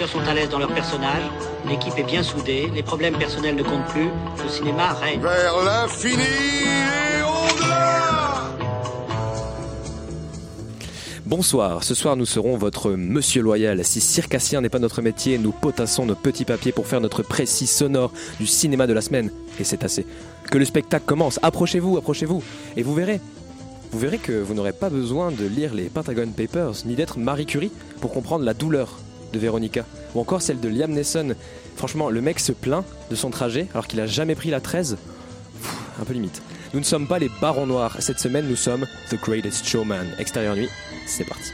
acteurs sont à l'aise dans leur personnage, l'équipe est bien soudée, les problèmes personnels ne comptent plus, le cinéma règne. Vers l'infini et au-delà Bonsoir, ce soir nous serons votre monsieur loyal. Si circassien n'est pas notre métier, nous potassons nos petits papiers pour faire notre précis sonore du cinéma de la semaine. Et c'est assez. Que le spectacle commence, approchez-vous, approchez-vous, et vous verrez. Vous verrez que vous n'aurez pas besoin de lire les Pentagon Papers, ni d'être Marie Curie pour comprendre la douleur de Véronica, ou encore celle de Liam Neeson. Franchement, le mec se plaint de son trajet alors qu'il a jamais pris la 13. Pff, un peu limite. Nous ne sommes pas les barons noirs. Cette semaine, nous sommes The Greatest Showman. Extérieur nuit, c'est parti.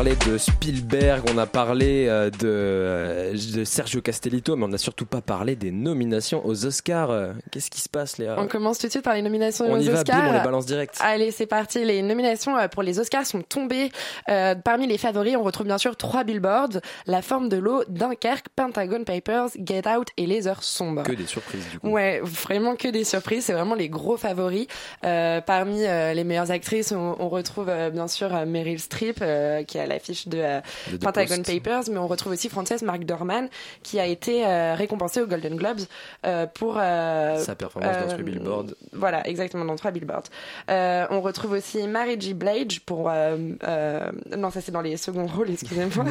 Parlé de Spielberg, on a parlé euh, de, euh, de Sergio Castellito, mais on n'a surtout pas parlé des nominations aux Oscars. Qu'est-ce qui se passe, Léa On commence tout de suite par les nominations On aux y va, Oscars. bim, on les balance direct. Allez, c'est parti. Les nominations euh, pour les Oscars sont tombées. Euh, parmi les favoris, on retrouve bien sûr trois billboards La forme de l'eau, Dunkerque, Pentagon Papers, Get Out et Les Heures sombres. Que des surprises, du coup. Ouais, vraiment que des surprises. C'est vraiment les gros favoris. Euh, parmi euh, les meilleures actrices, on, on retrouve bien sûr Meryl Streep, qui à l'affiche de, euh, De Pentagon Post. Papers, mais on retrouve aussi Frances McDormand, qui a été euh, récompensée aux Golden Globes euh, pour euh, Sa performance dans Three Billboards. Voilà, exactement, dans trois billboards. Euh, on retrouve aussi Mary G. Blige pour... euh, euh, non, ça c'est dans les seconds rôles, excusez-moi.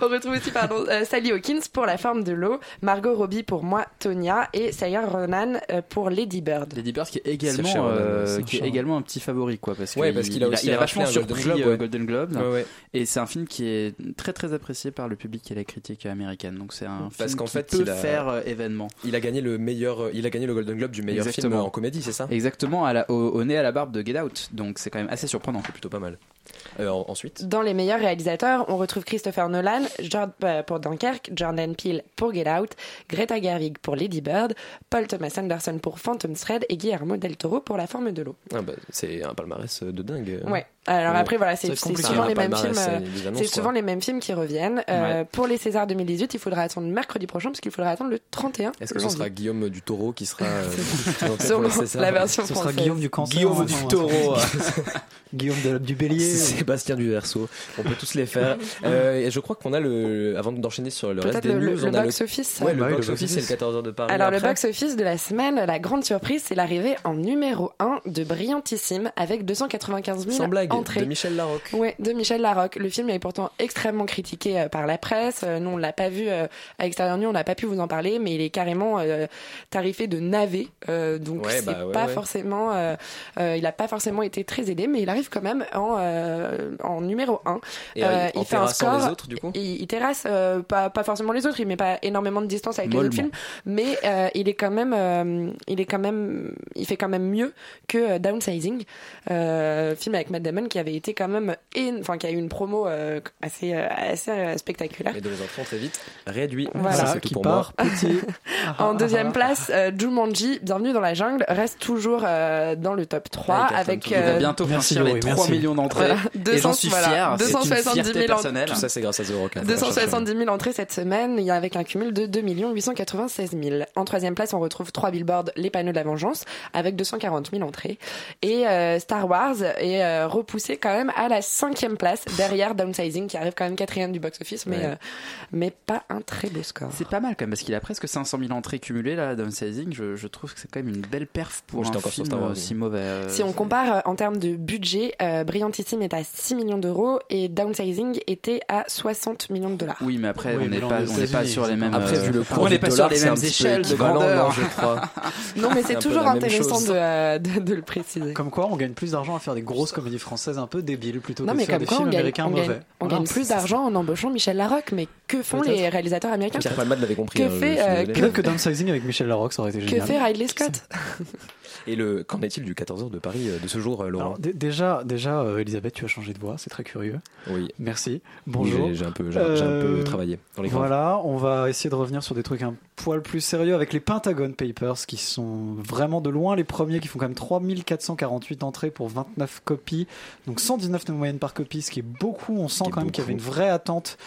On retrouve aussi pardon, euh, Sally Hawkins pour La forme de l'eau, Margot Robbie pour Moi, Tonya, et Sayer Ronan pour Lady Bird. Lady Bird qui est également, euh, Ronan, qui est cher. également un petit favori quoi parce Ouais, qu'il qu'il a il a raflé vachement surpris euh. Golden Globe Ouais, ouais. et c'est un film qui est très très apprécié par le public et la critique américaine. Donc c'est un Parce film qu'en qui fait, peut il a- faire euh, événement. Il a gagné le meilleur, il a gagné le Golden Globe du meilleur film en comédie, c'est ça? Exactement à la, au, au nez à la barbe de Get Out. Donc c'est quand même assez surprenant. Plutôt pas mal. Euh, ensuite, Dans les meilleurs réalisateurs, on retrouve Christopher Nolan euh, pour Dunkerque, Jordan Peele pour Get Out, Greta Gerwig pour Lady Bird, Paul Thomas Anderson pour Phantom Thread et Guillermo del Toro pour La forme de l'eau. ah bah, c'est un palmarès de dingue. Ouais. Alors Ouais. après voilà, c'est souvent les mêmes films. euh, c'est des annonces, C'est quoi. souvent les mêmes films qui reviennent. Euh, Ouais. Pour les Césars 2018, il faudra attendre mercredi prochain parce qu'il faudra attendre le 31 Est-ce que ce sera Guillaume du Taureau qui sera euh, la version Ce sera française. Guillaume du cancer. Guillaume enfin, du. Taureau. Guillaume de- du bélier. Sébastien du Verseau. On peut tous les faire. Euh, et je crois qu'on a le, avant d'enchaîner sur le reste des le, news, le on a box office. Ouais, le Ouais, box le office, c'est le 14h de Paris. Alors le après. box office de la semaine, la grande surprise, c'est l'arrivée en numéro 1 de Brillantissime avec 295 000 Sans blague, entrées. de Michel Larocque. Ouais, de Michel Larocque. Le film est pourtant extrêmement critiqué euh, par la presse. Euh, nous, on l'a pas vu à l'extérieur nu, on n'a pas pu vous en parler, mais il est carrément euh, tarifé de navet. Euh, donc Ouais, c'est bah ouais, pas ouais. forcément, euh, euh, il a pas forcément été très aidé, mais il arrive quand même en euh, en numéro 1. Et euh, Euh, en il fait un score. les autres, du coup. Il, il terrasse euh, pas, pas forcément les autres, il met pas énormément de distance avec les autres Mollement. films, mais euh, il est quand même, euh, il est quand même, il fait quand même mieux que Downsizing, euh, film avec Matt Damon qui avait été quand même, en- enfin qui a eu une promo euh, assez, euh, assez spectaculaire. Et de les enfants très vite réduit. Voilà. Ça, Voilà, c'est tout qui pour part moi. petit. En deuxième place, euh, Jumanji, Bienvenue dans la jungle, reste toujours euh, dans le top 3 Ah, il cartonne avec va euh, bientôt merci, franchir les Laurie, 3 merci. millions d'entrées voilà, et j'en suis voilà, fier c'est une 270 fierté 000 en- personnelle Tout ça, c'est grâce à The Rock. hein. 270 000 entrées cette semaine, il y a avec un cumul de 2 896 000. En troisième place, on retrouve trois billboards, les panneaux de la vengeance, avec 240 000 entrées. Et euh, Star Wars est euh, repoussé quand même à la cinquième place, derrière Downsizing, qui arrive quand même quatrième du box-office, mais, Ouais. euh, mais pas un très beau score. c'est pas mal quand même parce qu'il a presque 500 000 entrées cumulées là Downsizing je, je trouve que c'est quand même une belle perf pour Moi, un encore film Star Wars, euh, si mauvais euh, Si on compare euh, en termes de budget, euh, Brillantissime est à 6 millions d'euros et Downsizing était à 60 millions de dollars. Oui, mais après, Oui, on n'est pas, on n'est pas sur les mêmes. Après, vu le cours on n'est pas sur les mêmes échelles de grandeur. non, je crois. Non, mais C'est toujours intéressant de, euh, de, de le préciser. Comme quoi, on gagne plus d'argent à faire des grosses comédies françaises un peu débiles plutôt Non, que mais de faire comme des quoi, on films gagne, américains on gagne- mauvais. on gagne plus d'argent en embauchant Michel Larocque, mais que font les réalisateurs américains Pierre Palmade l'avait compris. Que hein, fait, euh, que Downsizing avec Michel Larocque, ça aurait été Que génial. fait Ridley Scott Et le qu'en est-il du 14h de Paris euh, de ce jour, euh, Laurent Alors, déjà, déjà, euh, Elisabeth, tu as changé de voix, c'est très curieux. Oui. Merci. Bonjour. j'ai- J'ai un peu, j'ai j'ai un peu travaillé dans les grands. Voilà, on va essayer de revenir sur des trucs un poil plus sérieux avec les Pentagon Papers qui sont vraiment de loin les premiers qui font quand même 3448 entrées pour 29 copies, donc 119 de moyenne par copie, ce qui est beaucoup. On sent quand même qu'il y avait une vraie attente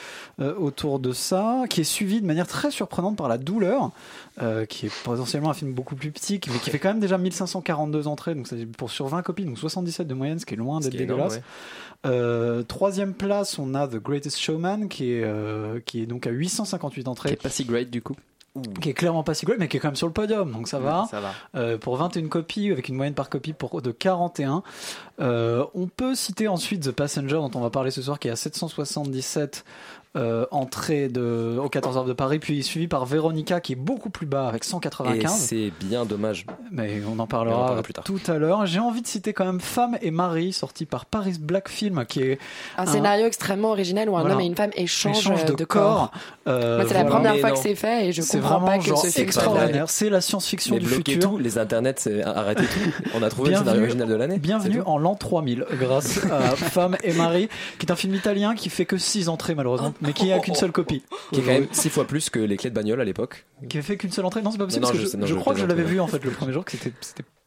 euh, autour de ça, qui est suivi de manière très surprenante par La Douleur, qui est potentiellement un film beaucoup plus petit, mais qui fait quand même déjà 1542 entrées, donc c'est pour sur 20 copies, donc 77 de moyenne, ce qui est loin d'être qui dégueulasse. Euh, troisième place, on a The Greatest Showman, qui est, euh, qui est donc à 858 Qui entrées est pas si great du coup. qui est clairement pas si great, mais qui est quand même sur le podium, donc ça va. Ça va. Euh, pour 21 copies, avec une moyenne par copie pour, de 41. Euh, on peut citer ensuite The Passenger, dont on va parler ce soir, qui est à 777 euh, entrées de, au 14 heures de Paris, puis suivi par Veronica, qui est beaucoup plus bas, avec Et 195. c'est bien dommage. Mais on en on parlera, en parlera plus tard. tout à l'heure. J'ai envie de citer quand même Femme et Marie, sorti par Paris Black Film, qui est Un Un- scénario extrêmement original où un Voilà. homme et une femme échangent, échange de, corps. Euh, Moi, c'est la première Mais fois non. que c'est fait et je comprends vraiment pas que ce extraordinaire. C'est la science-fiction du futur. tout, les internets, c'est arrêtez tout. On a trouvé le scénario original de l'année. Bienvenue en l'an 3000 grâce à Femme et Marie, qui est un film italien qui fait que 6 entrées malheureusement, mais qui a qu'une seule copie. Qui est quand même six fois plus que les clés de bagnole à l'époque. Qui a fait qu'une seule entrée? Non, c'est pas possible Non, non, parce que je je, sais, non, je je crois que je l'avais vu en fait le premier jour que c'était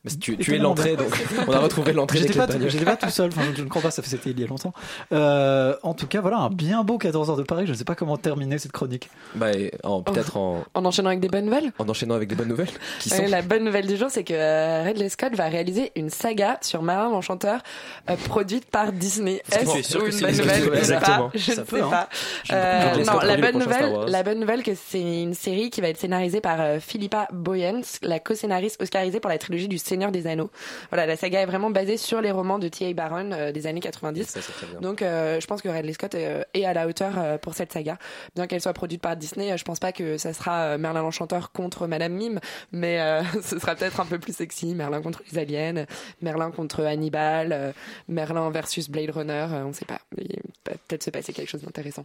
Mais tu, tu es l'entrée, donc on a retrouvé l'entrée J'étais pas, pas tout seul, enfin, je ne crois pas, ça fait- c'était il y a longtemps. Euh, en tout cas, voilà, un bien beau 14 heures de Paris, je ne sais pas comment terminer cette chronique. Bah, peut-être en, En enchaînant avec des bonnes nouvelles en enchaînant avec des bonnes nouvelles. Qui sont Ouais, La bonne nouvelle du jour, c'est que euh, Ridley Scott va réaliser une saga sur Merlin l'Enchanteur euh, produite par Disney. Est-ce que Est-ce tu es sûr que une c'est bonne une nouvelle bonne Je ne sais Exactement. pas. Je Ça ne sais hein. pas. Euh, Ridley non, Scott la bonne nouvelle, la bonne nouvelle, que c'est une série qui va être scénarisée par Philippa Boyens, la co-scénariste oscarisée pour la trilogie du Seigneur des Anneaux. Voilà, la saga est vraiment basée sur les romans de T.A. Barron euh, des années 90. Ça, c'est très bien. Donc, euh, je pense que Ridley Scott euh, est à la hauteur euh, pour cette saga. Bien qu'elle soit produite par Disney, je pense pas que ça sera Merlin l'Enchanteur contre Madame Mime, mais euh, ce sera peut-être un peu plus sexy. Merlin contre les aliens, Merlin contre Hannibal, euh, Merlin versus Blade Runner, euh, on sait pas. Il peut peut-être se passer quelque chose d'intéressant.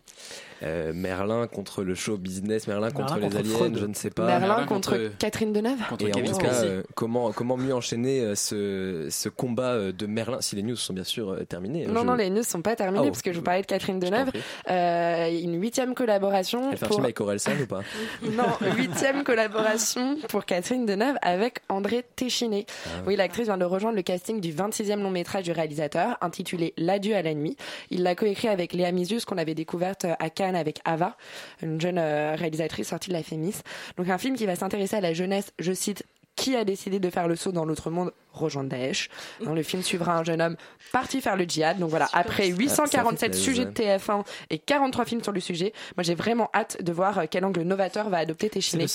Euh, Merlin contre le show business, Merlin contre Merlin les contre aliens, Freud. je ne sais pas. Merlin Merlin contre, contre- Catherine Deneuve Contre Et en tout cas, euh, comment, comment mieux enchaîner euh, ce, ce combat euh, de Merlin si les news sont bien sûr euh, terminées Non, je- non, les news sont pas terminées Ah, parce que je vous parlais de Catherine Deneuve. Euh, une huitième collaboration Elle fait un pour film avec Orelsan ou pas? Non, huitième collaboration pour Catherine Deneuve avec André Téchiné. Ah Oui, l'actrice vient de rejoindre le casting du 26e long métrage du réalisateur, intitulé L'adieu à la nuit. Il l'a coécrit avec Léa Misius, qu'on avait découverte à Cannes avec Ava, une jeune réalisatrice sortie de la Fémis. Donc un film qui va s'intéresser à la jeunesse, je cite, qui a décidé de faire le saut dans l'autre monde rejoindre Daesh. Hein, le film suivra un jeune homme parti faire le djihad. Donc voilà, après ça 847 fait sujets de plaisir. TF1 et 43 films sur le sujet, moi j'ai vraiment hâte de voir euh, quel angle novateur va adopter Téchiné.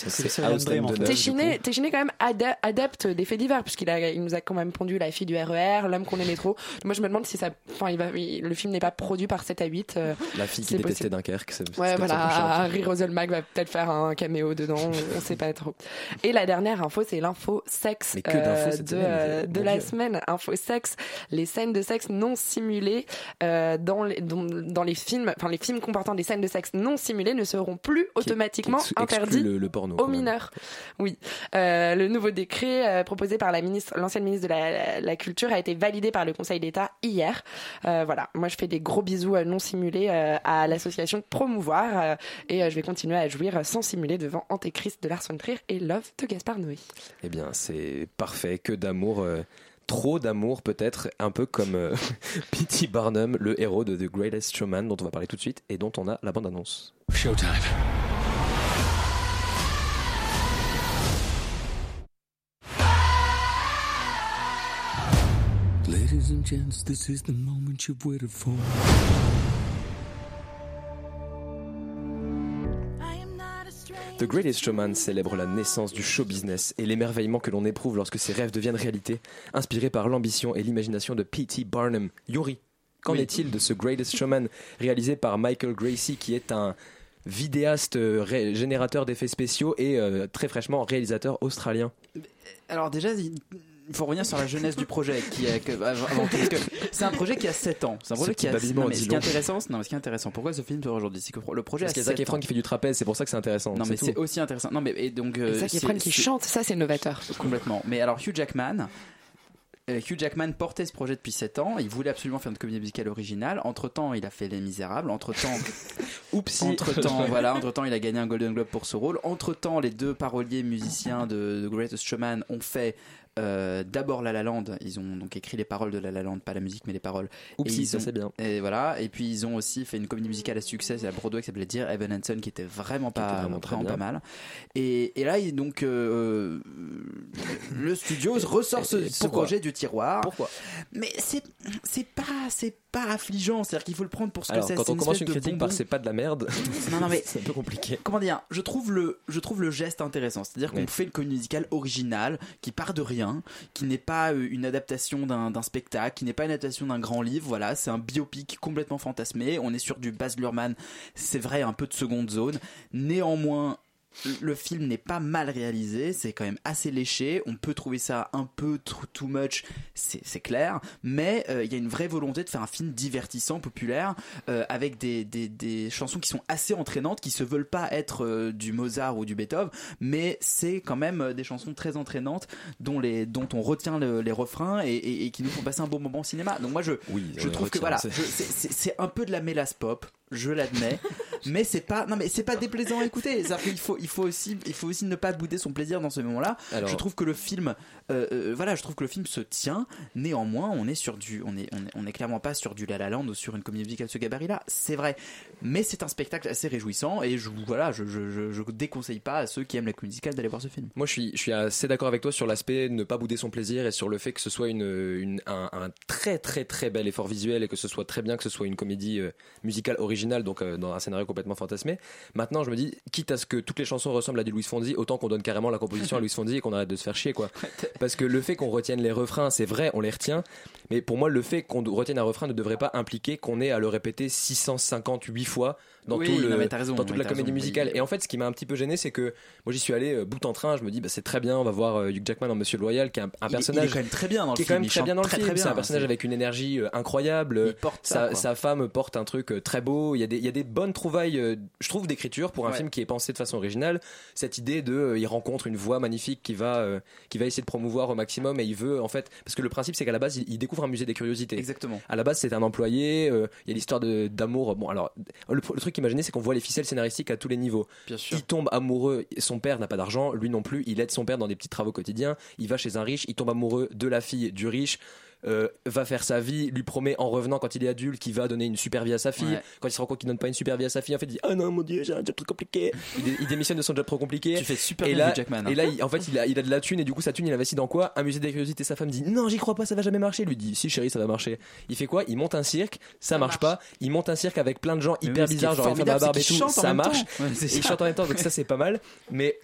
Téchiné. Téchiné quand même adepte des faits divers puisqu'il a, il nous a quand même pondu la fille du RER, l'homme qu'on aimait trop. Moi je me demande si ça, enfin il va, il- le film n'est pas produit par 7 à 8. euh, La fille qui détestait possible. Dunkerque. c'est- Ouais, voilà. Harry Roselmack va peut-être faire un caméo dedans, on- sait pas trop. Et la dernière info, c'est l'info sexe Mais que d'infos cette de, euh, de la Dieu. semaine. Info sexe, les scènes de sexe non simulées euh, dans, les, dans, dans les films, enfin les films comportant des scènes de sexe non simulées ne seront plus automatiquement qui interdits le, le porno. aux mineurs. Oui. Euh, le nouveau décret proposé par la ministre, l'ancienne ministre de la, la Culture a été validé par le Conseil d'État hier. Voilà. Moi, je fais des gros bisous non simulés à l'association Promouvoir et je vais continuer à jouir sans simuler devant Antéchrist de Lars von Trier et Love de Gaspard Noé. Eh bien, c'est parfait. Que d'amour. Euh, Trop d'amour peut-être, un peu comme euh, P.T. Barnum, le héros de The Greatest Showman, dont on va parler tout de suite et dont on a la bande-annonce. Showtime. Ladies and gents, this is the moment you've waited for. The Greatest Showman célèbre la naissance du show business et l'émerveillement que l'on éprouve lorsque ses rêves deviennent réalité, inspiré par l'ambition et l'imagination de P.T. Barnum. Yuri, Qu'en Oui. est-il de ce Greatest Showman réalisé par Michael Gracie, qui est un vidéaste euh, générateur d'effets spéciaux et euh, très fraîchement réalisateur australien? Alors déjà, il faut revenir sur la jeunesse du projet qui est que- avant tout, parce que c'est un projet qui a 7 ans. C'est un projet Ce qui a non, mais ce qui est intéressant, non, mais ce qui est intéressant. Pourquoi ce film sort aujourd'hui? C'est que le projet Parce a qu'il y a Zac 7 Efron ans. qui fait du trapèze, c'est pour ça que c'est intéressant. Non mais c'est aussi intéressant. Non mais et donc euh, Zac Efron qui chante, ça c'est novateur. complètement. Mais alors Hugh Jackman. euh, Hugh Jackman portait ce projet depuis 7 ans. Il voulait absolument faire une comédie musicale originale. Entre temps, il a fait Les Misérables. Entre temps, Oupsie. entre temps, voilà. Entre temps, il a gagné un Golden Globe pour ce rôle. Entre temps, les deux paroliers musiciens de The Greatest Showman ont fait euh, d'abord La La Land. Ils ont donc écrit les paroles de La La Land, pas la musique, mais les paroles. Et ils ça ont- c'est bien. Et voilà. Et puis ils ont aussi fait une comédie musicale à succès, à Broadway qui s'appelait Dear Evan Hansen, qui était vraiment pas, était vraiment très vraiment bien. pas mal. Et, et là, donc euh, le studio ressort ce, projet du tiroir. Pourquoi? Mais c'est c'est pas c'est pas affligeant. C'est-à-dire qu'il faut le prendre pour ce que c'est. quand on commence une critique par c'est pas de la merde, Non, non, mais c'est un peu compliqué. comment dire je trouve le je trouve le geste intéressant c'est-à-dire qu'on fait une comédie musicale originale qui part de rien qui n'est pas euh, une adaptation d'un d'un spectacle qui n'est pas une adaptation d'un grand livre voilà c'est un biopic complètement fantasmé on est sur du Baz Luhrmann c'est vrai un peu de seconde zone néanmoins le film n'est pas mal réalisé, c'est quand même assez léché. On peut trouver ça un peu too, much, c'est clair, mais euh, il y a une vraie volonté de faire un film divertissant, populaire, euh, avec des, des, des chansons qui sont assez entraînantes, qui se veulent pas être euh, du Mozart ou du Beethoven, mais c'est quand même des chansons très entraînantes dont les dont on retient le- les refrains et, et- et qui nous font passer un bon moment au cinéma. Donc moi je Oui, je trouve que voilà, c'est- un peu de la mélasse pop, je l'admets, mais c'est pas non mais c'est pas déplaisant à écouter. Qu'il faut il faut aussi il faut aussi ne pas bouder son plaisir dans ce moment-là. Alors- Je trouve que le film euh, euh, voilà, je trouve que le film se tient. Néanmoins, on est sur du on est on est, on est clairement pas sur du La La Land ou sur une comédie musicale de ce gabarit-là. C'est vrai, mais c'est un spectacle assez réjouissant et je voilà, je je, je, je déconseille pas à ceux qui aiment la comédie musicale d'aller voir ce film. Moi, je suis, je suis assez d'accord avec toi sur l'aspect ne pas bouder son plaisir et sur le fait que ce soit une, une- un, un très très très bel effort visuel et que ce soit très bien que ce soit une comédie euh, musicale originale, donc euh, dans un scénario complètement fantasmé. Maintenant, je me dis, quitte à ce que toutes les chansons ressemblent à du Louis Fonzi, autant qu'on donne carrément la composition à Louis Fonzi et qu'on arrête de se faire chier, quoi. Parce que le fait qu'on retienne les refrains, c'est vrai, on les retient, mais pour moi, le fait qu'on retienne un refrain ne devrait pas impliquer qu'on ait à le répéter 658 fois dans, Oui, tout le, non, mais t'as raison, dans toute la comédie raison, musicale. Et en fait, ce qui m'a un petit peu gêné, c'est que moi, j'y suis allé euh, bout en train. Je me dis, bah, c'est très bien, on va voir euh, Hugh Jackman en Monsieur Loyal, qui est un, un Il est- personnage il est quand même très bien dans le qui est film, quand même très bien dans le très, film. C'est un personnage avec une énergie euh, incroyable. Ça, sa, femme porte un truc très beau. Il y a des, il y a des bonnes trouvailles, je trouve, d'écriture pour un Ouais. film qui est pensé de façon originale. Cette idée de, il rencontre une voix magnifique qui va, euh, qui va essayer de promouvoir au maximum et il veut, en fait, parce que le principe, c'est qu'à la base, il, il découvre un musée des curiosités. Exactement. À la base, c'est un employé. euh, Il y a l'histoire de- d'amour. Bon, alors, le, le truc gêné, c'est qu'on voit les ficelles scénaristiques à tous les niveaux. Bien sûr. Il tombe amoureux, son père n'a pas d'argent, lui non plus, il aide son père dans des petits travaux quotidiens, il va chez un riche, il tombe amoureux de la fille du riche, euh, va faire sa vie, lui promet en revenant quand il est adulte qu'il va donner une super vie à sa fille, Ouais. quand il se rend compte qu'il donne pas une super vie à sa fille, en fait il dit ah non mon dieu j'ai un job trop compliqué, il, dé- il démissionne de son job trop compliqué. Tu fais super et bien là, Jackman. hein. et là, il- en fait, il a, il a de la thune et du coup, sa thune, il investit dans quoi? Un musée des curiosités. Sa femme dit non, j'y crois pas, ça va jamais marcher. Lui dit si chérie, ça va marcher. Il fait quoi? Il monte un cirque, ça, marche, pas. Il monte un cirque avec plein de gens Mais hyper bizarres, genre une femme à formidable, barbe et tout, ça marche. Ouais, c'est Et il ça. chante en même temps, donc ça c'est pas mal. Mais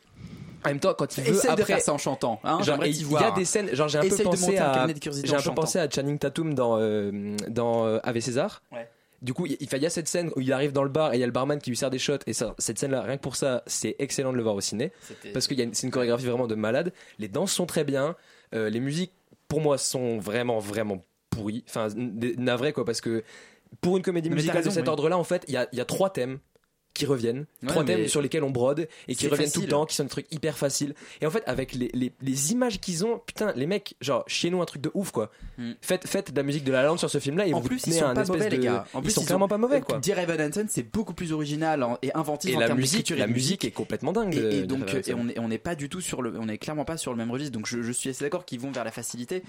en même temps, quand il veut après, de faire ça en chantant. Hein, il y a des scènes, genre j'ai un peu pensé à, j'ai un peu pensé à Channing Tatum dans euh, dans euh, Ave César. Ouais. Du coup, il, y a cette scène où il arrive dans le bar et il y a le barman qui lui sert des shots. Et ça, cette scène-là, rien que pour ça, c'est excellent de le voir au ciné. Parce une, c'est une chorégraphie vraiment de malade. Les danses sont très bien. Euh, les musiques, pour moi, sont vraiment, vraiment pourries. Enfin, navrées, quoi. Parce que pour une comédie musicale raison, de cet oui. ordre-là, en fait, il y a, il y a trois thèmes qui reviennent, Ouais, trois mais thèmes sur lesquels on brode et qui reviennent tout le temps, qui sont des trucs hyper faciles. Et en fait, avec les, les, les images qu'ils ont, putain, les mecs, genre, chez nous un truc de ouf, quoi. Mm. Faites, faites de la musique de la lande sur ce film-là et En vous plus, ils sont un pas espèce mauvais, de... les gars. En ils plus, sont ils vraiment pas mauvais, quoi. Dear Evan Hansen, c'est beaucoup plus original en- et inventif Et en la termes musique, la musique est complètement dingue. Et, donc, et Hansen. on est, on n'est pas du tout sur le, on est clairement pas sur le même registre. Donc, je, je suis assez d'accord qu'ils vont vers la facilité.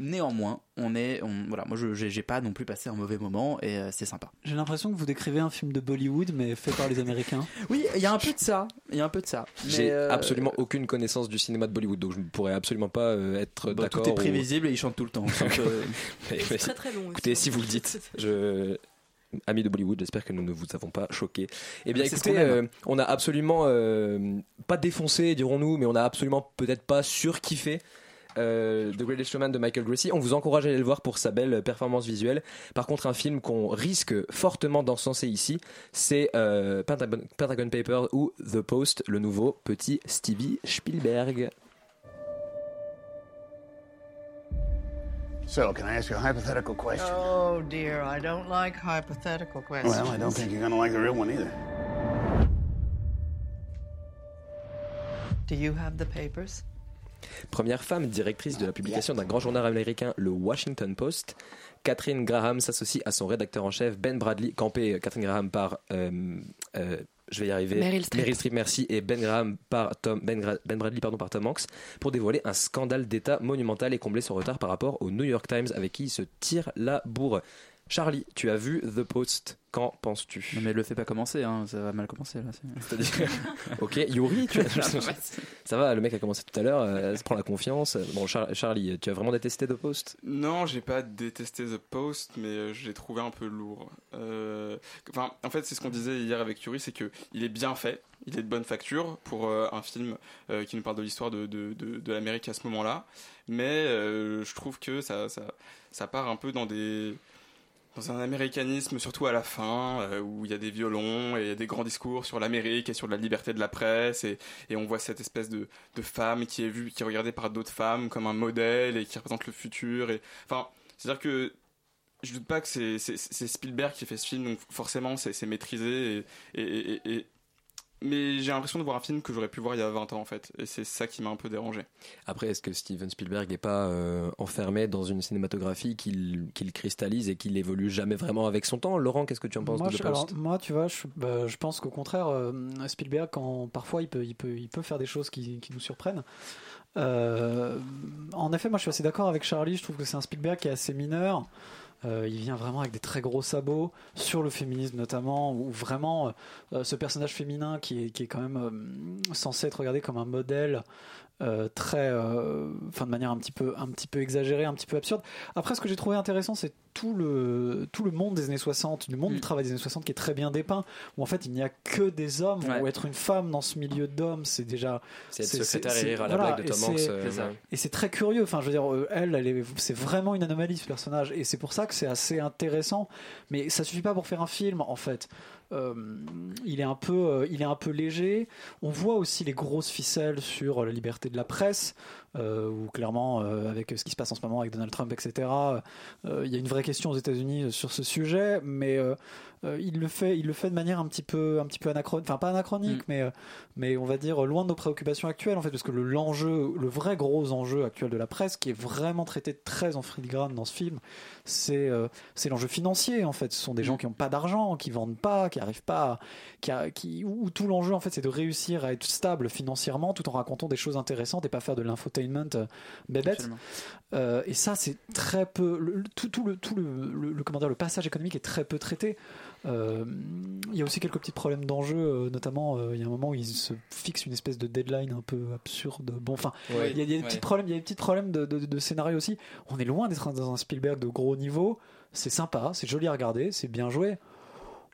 Néanmoins, on est, on, voilà, moi, je, j'ai pas non plus passé un mauvais moment et euh, c'est sympa. J'ai l'impression que vous décrivez un film de Bollywood, mais fait par les Américains. Oui, il y a un peu de ça. Il y a un peu de ça. J'ai euh, absolument aucune connaissance du cinéma de Bollywood, donc je ne pourrais absolument pas euh, être bah, d'accord. tout est ou- prévisible et ils chantent tout le temps. Donc, euh, Mais- mais- C'est très très long. Écoutez, si vous le dites, je. Amis de Bollywood, j'espère que nous ne vous avons pas choqué. Eh bien, ce écoutez, euh, on a absolument euh, pas défoncé, dirons-nous, mais on a absolument peut-être pas surkiffé euh, The Greatest Showman de Michael Gracie. On vous encourage à aller le voir pour sa belle performance visuelle. Par contre, un film qu'on risque fortement d'encenser ici, c'est euh, Pentagon, Pentagon Papers ou The Post, le nouveau petit Stevie Spielberg. So, can I ask you a hypothetical question? Oh dear, I don't like hypothetical questions. Well, I don't think you're gonna like the real one either. Do you have the papers? Première femme directrice de la publication d'un grand journal américain, le Washington Post, Catherine Graham s'associe à son rédacteur en chef, Ben Bradley, campé euh, Catherine Graham par, euh, euh, je vais y arriver, Meryl Streep. merci, et Ben Graham par Tom, ben, Gra- Ben Bradley pardon, par Tom Hanks, pour dévoiler un scandale d'État monumental et combler son retard par rapport au New York Times avec qui il se tire la bourre. Charlie, tu as vu The Post, qu'en penses-tu? Non mais le fais pas commencer, hein, ça va mal commencer là. C'est-à-dire- ok, Yuri, tu ça va, le mec a commencé tout à l'heure, euh, se prend la confiance. Bon, Char- Charlie, tu as vraiment détesté The Post? Non, j'ai pas détesté The Post, mais euh, je l'ai trouvé un peu lourd. Euh, Enfin, en fait, c'est ce qu'on disait hier avec Yuri, c'est que il est bien fait, il est de bonne facture pour euh, un film euh, qui nous parle de l'histoire de, de, de, de l'Amérique à ce moment-là. Mais euh, je trouve que ça, ça, ça part un peu dans des dans un américanisme, surtout à la fin, euh, où il y a des violons et y a des grands discours sur l'Amérique et sur la liberté de la presse, et, et on voit cette espèce de, de femme qui est vue, qui est regardée par d'autres femmes comme un modèle et qui représente le futur. Et enfin, c'est-à-dire que je doute pas que c'est Spielberg qui fait ce film, donc forcément c'est maîtrisé. Et- mais j'ai l'impression de voir un film que j'aurais pu voir il y a 20 ans en fait, et c'est ça qui m'a un peu dérangé. Après, est-ce que Steven Spielberg n'est pas euh, enfermé dans une cinématographie qu'il qu'il cristallise et qu'il évolue jamais vraiment avec son temps? Laurent, qu'est-ce que tu en penses moi, de je, alors, moi, tu vois, je, bah, je pense qu'au contraire, euh, Spielberg, quand parfois il peut, il peut, il peut faire des choses qui, qui nous surprennent. Euh, en effet, moi, je suis assez d'accord avec Charlie. Je trouve que c'est un Spielberg qui est assez mineur. Euh, il vient vraiment avec des très gros sabots sur le féminisme notamment, où vraiment euh, ce personnage féminin qui est, quand même euh, censé être regardé comme un modèle euh, très, euh, enfin de manière un petit peu, un petit peu exagérée, un petit peu absurde. Après, ce que j'ai trouvé intéressant, c'est tout le, tout le monde des années 60, du monde du travail des années 60 qui est très bien dépeint, où en fait il n'y a que des hommes, Ouais. où être une femme dans ce milieu d'hommes, c'est déjà. C'est être secrétaire et rire à la voilà, blague de Tom Hanks, euh, et c'est très curieux. Enfin, je veux dire, euh, elle, elle est, c'est vraiment une anomalie ce personnage, et c'est pour ça que c'est assez intéressant. Mais ça suffit pas pour faire un film, en fait. Euh, euh, il est un peu léger. On voit aussi les grosses ficelles sur la liberté de la presse, euh, où clairement, euh, avec ce qui se passe en ce moment avec Donald Trump, etc., euh, il y a une vraie question aux États-Unis sur ce sujet, mais euh, euh, il le fait, il le fait de manière un petit peu, un petit peu anachronique, enfin pas anachronique, mais euh, mais on va dire loin de nos préoccupations actuelles en fait, parce que le l'enjeu, le vrai gros enjeu actuel de la presse, qui est vraiment traité très en filigrane dans ce film, c'est euh, c'est l'enjeu financier en fait. Ce sont des gens qui n'ont pas d'argent, qui vendent pas, qui arrivent pas, qui, a- qui où tout l'enjeu en fait c'est de réussir à être stable financièrement tout en racontant des choses intéressantes et pas faire de l'infotainment euh, bébête. Euh, et ça, c'est très peu. le- le- tout, tout le, tout le, le, le- comment dire, le passage économique est très peu traité. Euh, Il y a aussi quelques petits problèmes d'enjeu, euh, notamment euh, il y a un moment où ils se fixent une espèce de deadline un peu absurde. Bon, enfin, Ouais. il y a, il y a des Ouais. petits problèmes, il y a des petits problèmes de, de, de scénario aussi. On est loin d'être dans un Spielberg de gros niveau. C'est sympa, c'est joli à regarder, c'est bien joué.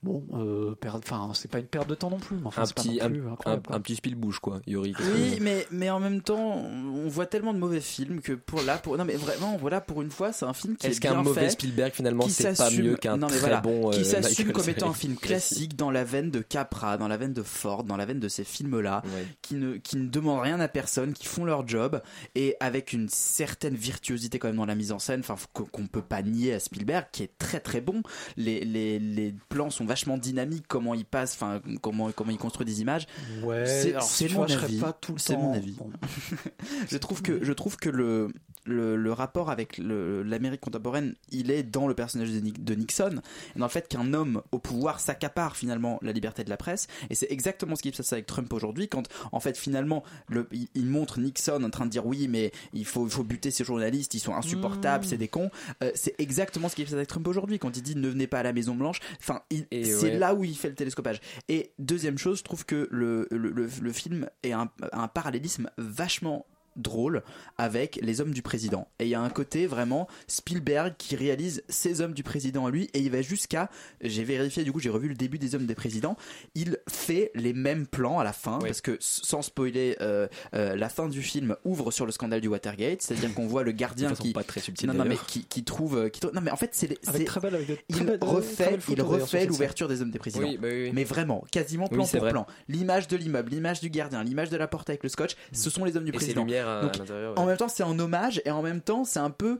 Bon, euh, enfin, c'est pas une perte de temps non plus. Mais enfin, un pas petit, non un, plus un, incroyable, quoi. un petit quoi, Yuri. Oui, mais, mais en même temps, on voit tellement de mauvais films que pour là, pour non mais vraiment, voilà, pour une fois, c'est un film qui est, Est-ce qu'un mauvais Spielberg finalement c'est pas s'assume- mieux qu'un très voilà, bon euh, qui s'assume comme étant un film classique dans la veine de Capra, dans la veine de Ford, dans la veine de ces films-là, qui ne qui ne demandent rien à personne, qui font leur job et avec une certaine virtuosité quand même dans la mise en scène, enfin qu'on qu'on peut pas nier à Spielberg, qui est très très bon. Les les les plans sont vachement dynamiques, comment il passe, enfin comment comment il construit des images. Ouais, c'est alors, c'est tu mon vois, je serais avis. pas tout le C'est mon avis. bon. je trouve que je trouve que le le, le rapport avec l'Amérique contemporaine, il est dans le personnage de, Nixon, et dans le fait qu'un homme au pouvoir s'accapare finalement la liberté de la presse, et c'est exactement ce qui se passe avec Trump aujourd'hui, quand en fait finalement le, il, il montre Nixon en train de dire oui mais il faut, il faut buter ces journalistes, ils sont insupportables, Mmh. c'est des cons, Euh, c'est exactement ce qui se passe avec Trump aujourd'hui, quand il dit ne venez pas à la Maison Blanche, enfin il- C'est là où il fait le télescopage. Et deuxième chose, je trouve que le, le, le, le film est un, un parallélisme vachement drôle avec les hommes du président. Et il y a un côté vraiment Spielberg qui réalise ces hommes du président à lui et il va jusqu'à, j'ai vérifié du coup, j'ai revu le début des hommes des présidents, il fait les mêmes plans à la fin parce que sans spoiler, euh, euh, la fin du film ouvre sur le scandale du Watergate, c'est-à-dire qu'on voit le gardien qui pas très subtile, non, non, mais qui, qui trouve, qui trouve- non mais en fait c'est très belle- avec il refait, il refait l'ouverture des hommes des présidents. Oui, bah oui, oui. Mais vraiment, quasiment plan c'est pour vrai. plan. L'image de l'immeuble, l'image du gardien, l'image de la porte avec le scotch, ce sont les hommes du Et président. À En même temps, c'est un hommage et en même temps, c'est un peu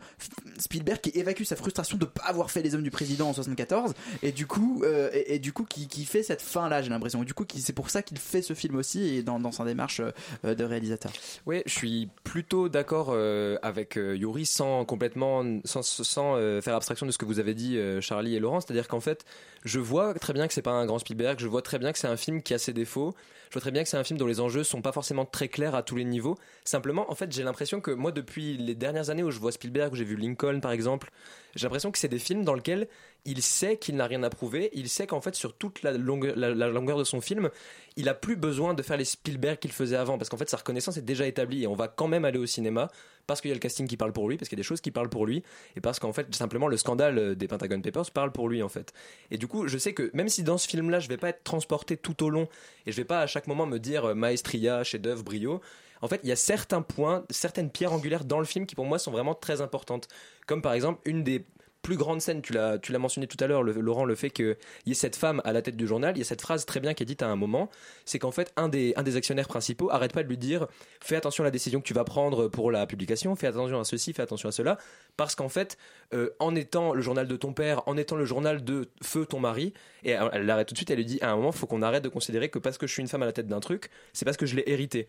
Spielberg qui évacue sa frustration de pas avoir fait les hommes du président en 74 et du coup, euh, et, et du coup, qui, qui fait cette fin là, j'ai l'impression. Du coup, c'est pour ça qu'il fait ce film aussi et dans, dans sa démarche euh, de réalisateur. Oui, je suis plutôt d'accord euh, avec Yuri sans complètement sans, sans faire abstraction de ce que vous avez dit Charlie et Laurent, c'est-à-dire qu'en fait, je vois très bien que c'est pas un grand Spielberg, je vois très bien que c'est un film qui a ses défauts, je vois très bien que c'est un film dont les enjeux sont pas forcément très clairs à tous les niveaux. Simplement, en fait, j'ai l'impression que moi depuis les dernières années où je vois Spielberg, où j'ai vu Lincoln par exemple, j'ai l'impression que c'est des films dans lesquels il sait qu'il n'a rien à prouver, il sait qu'en fait sur toute la longueur, de son film, il a plus besoin de faire les Spielberg qu'il faisait avant. Parce qu'en fait sa reconnaissance est déjà établie et on va quand même aller au cinéma parce qu'il y a le casting qui parle pour lui, parce qu'il y a des choses qui parlent pour lui et parce qu'en fait simplement le scandale euh, des Pentagon Papers parle pour lui en fait. Et du coup, je sais que même si dans ce film-là, je vais pas être transporté tout au long et je vais pas à chaque moment me dire euh, maestria, chef-d'œuvre, brio. En fait, il y a certains points, certaines pierres angulaires dans le film qui pour moi sont vraiment très importantes. Comme par exemple une des plus grandes scènes, tu l'as, tu l'as mentionné tout à l'heure, Laurent, le fait qu'il y ait cette femme à la tête du journal, il y a cette phrase très bien qui est dite à un moment, c'est qu'en fait, un des, un des actionnaires principaux arrête pas de lui dire fais attention à la décision que tu vas prendre pour la publication, fais attention à ceci, fais attention à cela, parce qu'en fait, euh, en étant le journal de ton père, en étant le journal de feu ton mari, et elle elle l'arrête tout de suite, elle lui dit à un moment, faut qu'on arrête de considérer que parce que je suis une femme à la tête d'un truc, c'est parce que je l'ai hérité.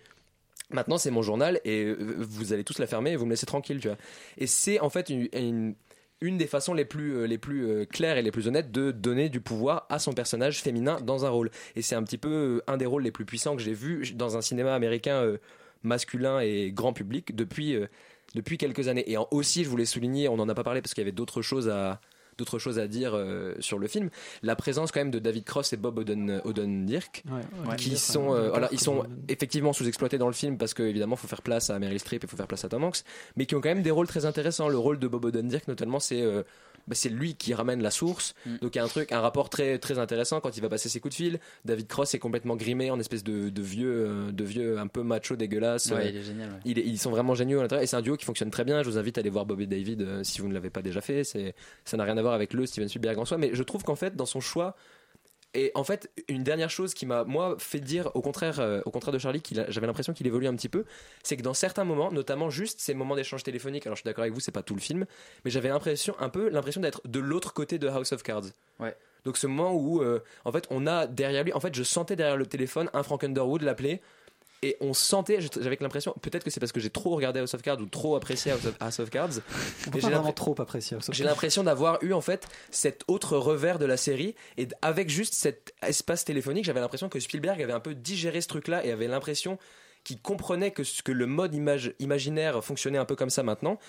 Maintenant, c'est mon journal et euh, vous allez tous la fermer et vous me laissez tranquille, tu vois. Et c'est en fait une, une des façons les plus, euh, les plus euh, claires et les plus honnêtes de donner du pouvoir à son personnage féminin dans un rôle. Et c'est un petit peu euh, un des rôles les plus puissants que j'ai vu dans un cinéma américain masculin et grand public depuis, depuis quelques années. Et aussi, je voulais souligner, on n'en a pas parlé parce qu'il y avait d'autres choses à d'autres choses à dire euh, sur le film la présence quand même de David Cross et Bob Oden, Ouais, ouais. qui Ouais. sont Ouais. euh, ils sont effectivement sous-exploités dans le film parce que évidemment faut faire place à Meryl Streep et faut faire place à Tom Hanks mais qui ont quand même des rôles très intéressants le rôle de Bob Odenkirk notamment c'est euh, bah, c'est lui qui ramène la source. Donc il y a un truc un rapport très très intéressant quand il va passer ses coups de fil. David Cross est complètement grimé en espèce de, de vieux euh, de vieux un peu macho dégueulasse Ouais, Euh, il est génial, ouais. il est- ils sont vraiment géniaux à l'intérieur. Et c'est un duo qui fonctionne très bien. Je vous invite à aller voir Bob et David euh, si vous ne l'avez pas déjà fait. C'est ça n'a rien à voir avec le Steven Spielberg en soi. Mais je trouve qu'en fait dans son choix et en fait, une dernière chose qui m'a moi fait dire au contraire, euh, au contraire de Charlie, qu'il j'avais l'impression qu'il évolue un petit peu, c'est que dans certains moments, notamment juste ces moments d'échange téléphonique, alors je suis d'accord avec vous, c'est pas tout le film, mais j'avais l'impression un peu l'impression d'être de l'autre côté de House of Cards. Ouais. Donc ce moment où euh, en fait on a derrière lui, en fait je sentais derrière le téléphone un Frank Underwood l'appeler. Et on sentait, j'avais l'impression, peut-être que c'est parce que j'ai trop regardé House of Cards ou trop apprécié House of, Cards, j'ai vraiment trop of j'ai l'impression d'avoir eu en fait cet autre revers de la série. Et avec juste cet espace téléphonique, j'avais l'impression que Spielberg avait un peu digéré ce truc-là et avait l'impression qu'il comprenait que, ce- que le mode image, imaginaire fonctionnait un peu comme ça maintenant.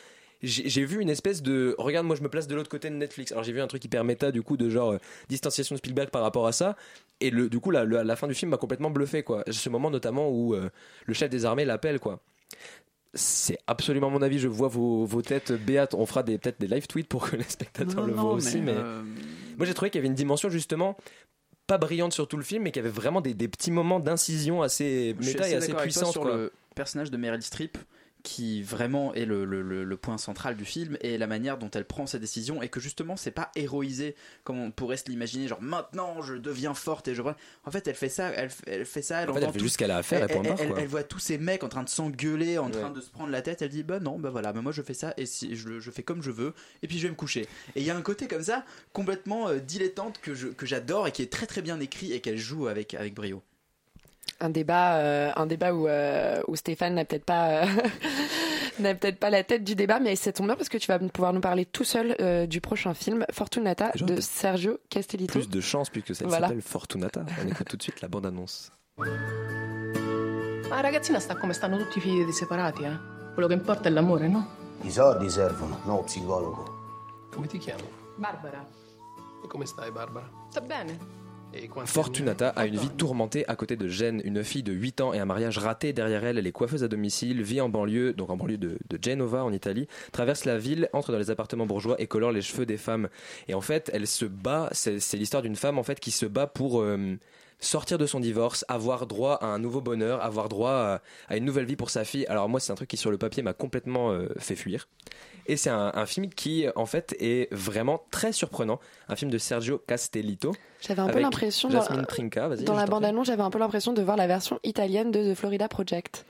J'ai vu une espèce de regarde moi je me place de l'autre côté de Netflix alors j'ai vu un truc hyper méta du coup de genre euh, distanciation de Spielberg par rapport à ça et le, du coup la, la, la fin du film m'a complètement bluffé quoi ce moment notamment où euh, le chef des armées l'appelle quoi c'est absolument mon avis. Je vois vos, vos têtes béates. On fera peut-être des live tweets pour que les spectateurs Non, le non, voient aussi. mais, euh, moi, j'ai trouvé qu'il y avait une dimension justement pas brillante sur tout le film, mais qu'il y avait vraiment des, des petits moments d'incision assez méta et assez puissantes. sur quoi. le personnage de Meryl Streep qui vraiment est le, le- le- le point central du film et la manière dont elle prend ses décisions et que justement c'est pas héroïsé comme on pourrait se l'imaginer genre maintenant je deviens forte et je en fait elle fait ça elle, elle fait ça elle, En fait, elle entend fait tout- juste ce qu'elle a à faire et elle, elle- elle voit tous ces mecs en train de s'engueuler en Ouais. train de se prendre la tête. Elle dit bah non bah voilà mais moi je fais ça et si je, je fais comme je veux et puis je vais me coucher. Et il y a un côté comme ça complètement euh, dilettante que je- que j'adore et qui est très très bien écrit et qu'elle joue avec avec brio un débat, euh, un débat où, euh, où Stéphane n'a peut-être pas, euh, n'a peut-être pas la tête du débat, mais ça tombe bien parce que tu vas pouvoir nous parler tout seul euh, du prochain film Fortunata Genre de Sergio Castellito. Plus de chance puisque ça Voilà. s'appelle Fortunata. On écoute tout de suite la bande-annonce. Ma la ragazzina sta come stanno tutti i figli di separati, eh? Quello che importa è l'amore, no? I soldi servono, no psicologo. Come ti chiamo? Barbara. E come stai, Barbara? Sta bene. Fortunata a une vie tourmentée à côté de Jen, une fille de 8 ans et un mariage raté derrière elle. Elle est coiffeuse à domicile, vit en banlieue, donc en banlieue de, de Genova en Italie, traverse la ville, entre dans les appartements bourgeois et colore les cheveux des femmes. Et en fait, elle se bat, c'est l'histoire d'une femme en fait qui se bat pour euh, sortir de son divorce, avoir droit à un nouveau bonheur, avoir droit à, à une nouvelle vie pour sa fille. Alors moi, c'est un truc qui sur le papier m'a complètement euh, fait fuir. Et c'est un, un film qui, en fait, est vraiment très surprenant. Un film de Sergio Castellito. J'avais un peu l'impression dans- Jasmine Trinca. Dans la bande-annonce, j'avais un peu l'impression de voir la version italienne de The Florida Project.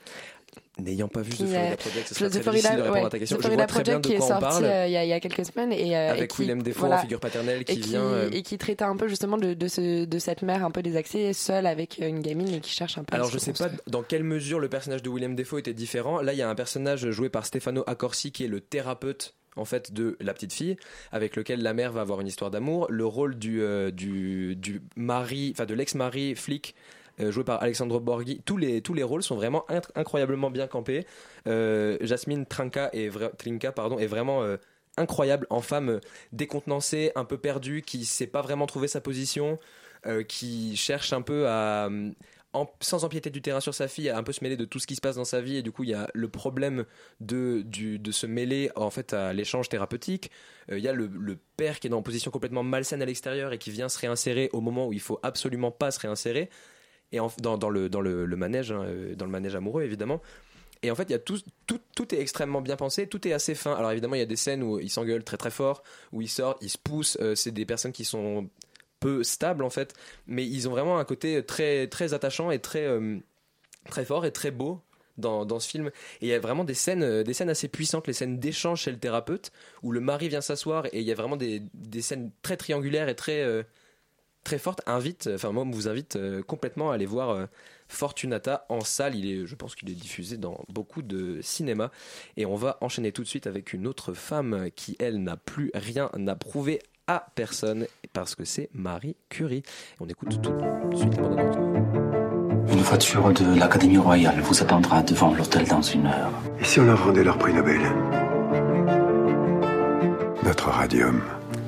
N'ayant pas vu The Florida Project, ce The sera très Florida- difficile de répondre ouais, à ta question. The Je vois Florida très bien Project de qui est sorti euh, il y, a- il y a quelques semaines et euh, Avec et qui, Willem en figure paternelle et qui vient, euh, et qui traitait un peu justement de, de, ce, de cette mère un peu désaxée, seule avec une gamine et qui cherche un peu. Alors je sais pas dans quelle mesure le personnage de William Defoe était différent. Là, il y a un personnage joué par Stefano Accorsi qui est le thérapeute en fait de la petite fille avec lequel la mère va avoir une histoire d'amour. Le rôle du euh, du, du mari, enfin de l'ex-mari flic joué par Alexandro Borghi. Tous les tous les rôles sont vraiment inc- incroyablement bien campés. Euh, Jasmine Trinca est vraiment euh, incroyable en femme euh, décontenancée, un peu perdue, qui sait pas vraiment trouver sa position, euh, qui cherche un peu à euh, sans empiéter du terrain sur sa fille, à un peu se mêler de tout ce qui se passe dans sa vie et du coup il y a le problème de, de se mêler en fait à l'échange thérapeutique. Euh, Il y a le, le père qui est dans une position complètement malsaine à l'extérieur et qui vient se réinsérer au moment où il faut absolument pas se réinsérer et dans, le, dans le, manège, hein, euh, dans le manège amoureux évidemment. Et en fait, il y a tout, tout, tout est extrêmement bien pensé, tout est assez fin. Alors évidemment, il y a des scènes où ils s'engueulent très très fort, où ils sortent, ils se poussent. euh, c'est des personnes qui sont peu stables en fait, mais ils ont vraiment un côté très très attachant et très euh, très fort et très beau dans, dans ce film. Et il y a vraiment des scènes, des scènes assez puissantes, les scènes d'échange chez le thérapeute, où le mari vient s'asseoir et il y a vraiment des, des scènes très triangulaires et très, très fortes. Invite, enfin moi, je vous invite euh, complètement à aller voir euh, Fortunata en salle. Il est, je pense qu'il est diffusé dans beaucoup de cinéma. Et on va enchaîner tout de suite avec une autre femme qui, elle, n'a plus rien à prouver à personne parce que c'est Marie Curie. On écoute tout de suite la. Une voiture de l'Académie royale vous attendra devant l'hôtel dans une heure. Et si on leur rendait leur prix Nobel? Notre radium,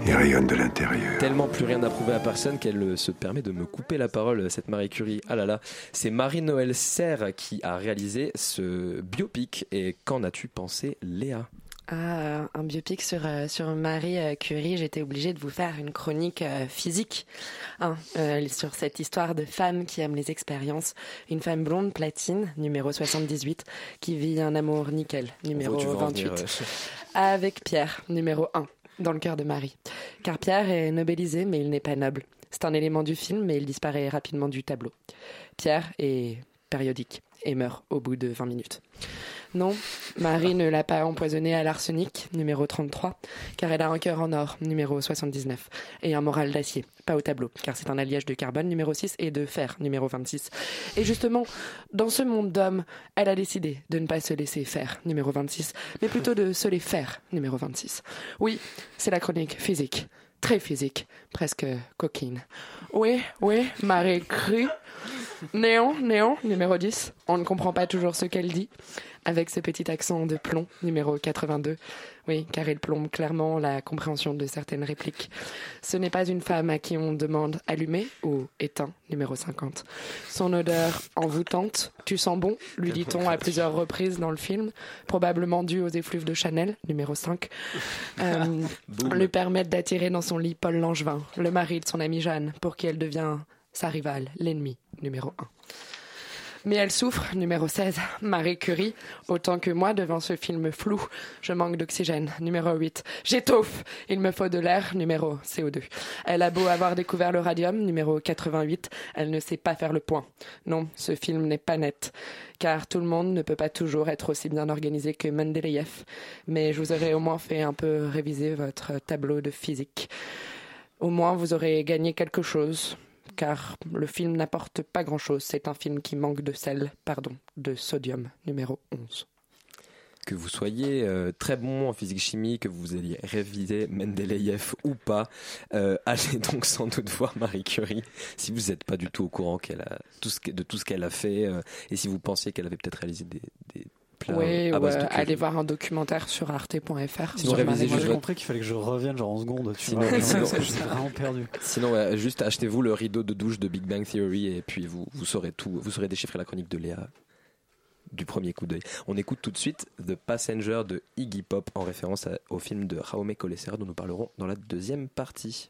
il rayonne de l'intérieur. Tellement plus rien à prouver à personne qu'elle euh, se permet de me couper la parole, cette Marie Curie. Ah là là, c'est Marie-Noël Serre qui a réalisé ce biopic. Et qu'en as-tu pensé, Léa? Ah, un biopic sur, euh, sur Marie euh, Curie, j'étais obligée de vous faire une chronique euh, physique hein, euh, sur cette histoire de femme qui aime les expériences. Une femme blonde platine, numéro 78, qui vit un amour nickel, numéro veux en 28, venir, euh, avec Pierre, numéro 1, dans le cœur de Marie. Car Pierre est nobelisé, mais il n'est pas noble. C'est un élément du film, mais il disparaît rapidement du tableau. Pierre est périodique et meurt au bout de 20 minutes. Non, Marie ne l'a pas empoisonné à l'arsenic, numéro 33, car elle a un cœur en or, numéro 79, et un moral d'acier, pas au tableau, car c'est un alliage de carbone, numéro 6, et de fer, numéro 26. Et justement, dans ce monde d'hommes, elle a décidé de ne pas se laisser faire, numéro 26, mais plutôt de se les faire, numéro 26. Oui, c'est la chronique physique, très physique, presque coquine. Oui, oui, Marie Curie. Néon, néon, numéro 10. On ne comprend pas toujours ce qu'elle dit. Avec ce petit accent de plomb, numéro 82. Oui, car il plombe clairement la compréhension de certaines répliques. Ce n'est pas une femme à qui on demande allumé ou éteint, numéro 50. Son odeur envoûtante, tu sens bon, lui dit-on à plusieurs reprises dans le film, probablement dû aux effluves de Chanel, numéro 5. Euh, lui permettent d'attirer dans son lit Paul Langevin, le mari de son amie Jeanne, pour qui elle devient sa rivale, l'ennemi, numéro 1. Mais elle souffre, numéro 16, Marie Curie, autant que moi devant ce film flou. Je manque d'oxygène, numéro 8. J'étouffe, il me faut de l'air, numéro CO2. Elle a beau avoir découvert le radium, numéro 88, elle ne sait pas faire le point. Non, ce film n'est pas net, car tout le monde ne peut pas toujours être aussi bien organisé que Mendeleïev. Mais je vous aurais au moins fait un peu réviser votre tableau de physique. Au moins, vous aurez gagné quelque chose, car le film n'apporte pas grand-chose. C'est un film qui manque de sel, pardon, de sodium, numéro 11. que vous soyez euh, très bon en physique-chimie, que vous ayez révisé Mendeleïev ou pas, euh, allez donc sans doute voir Marie Curie si vous n'êtes pas du tout au courant de tout ce qu'elle a fait euh, et si vous pensiez qu'elle avait peut-être réalisé des là Oui, à base euh, de aller voir un documentaire sur arte.fr. Sinon, révisez juste j'ai compris qu'il fallait que je revienne genre en seconde. Tu Sinon, vois, sinon- vraiment perdu. Sinon, ouais, juste achetez-vous le rideau de douche de Big Bang Theory et puis vous, vous saurez tout. Vous saurez déchiffrer la chronique de Léa du premier coup d'œil. On écoute tout de suite The Passenger de Iggy Pop en référence à- au film de Jaume Colessera dont nous parlerons dans la deuxième partie.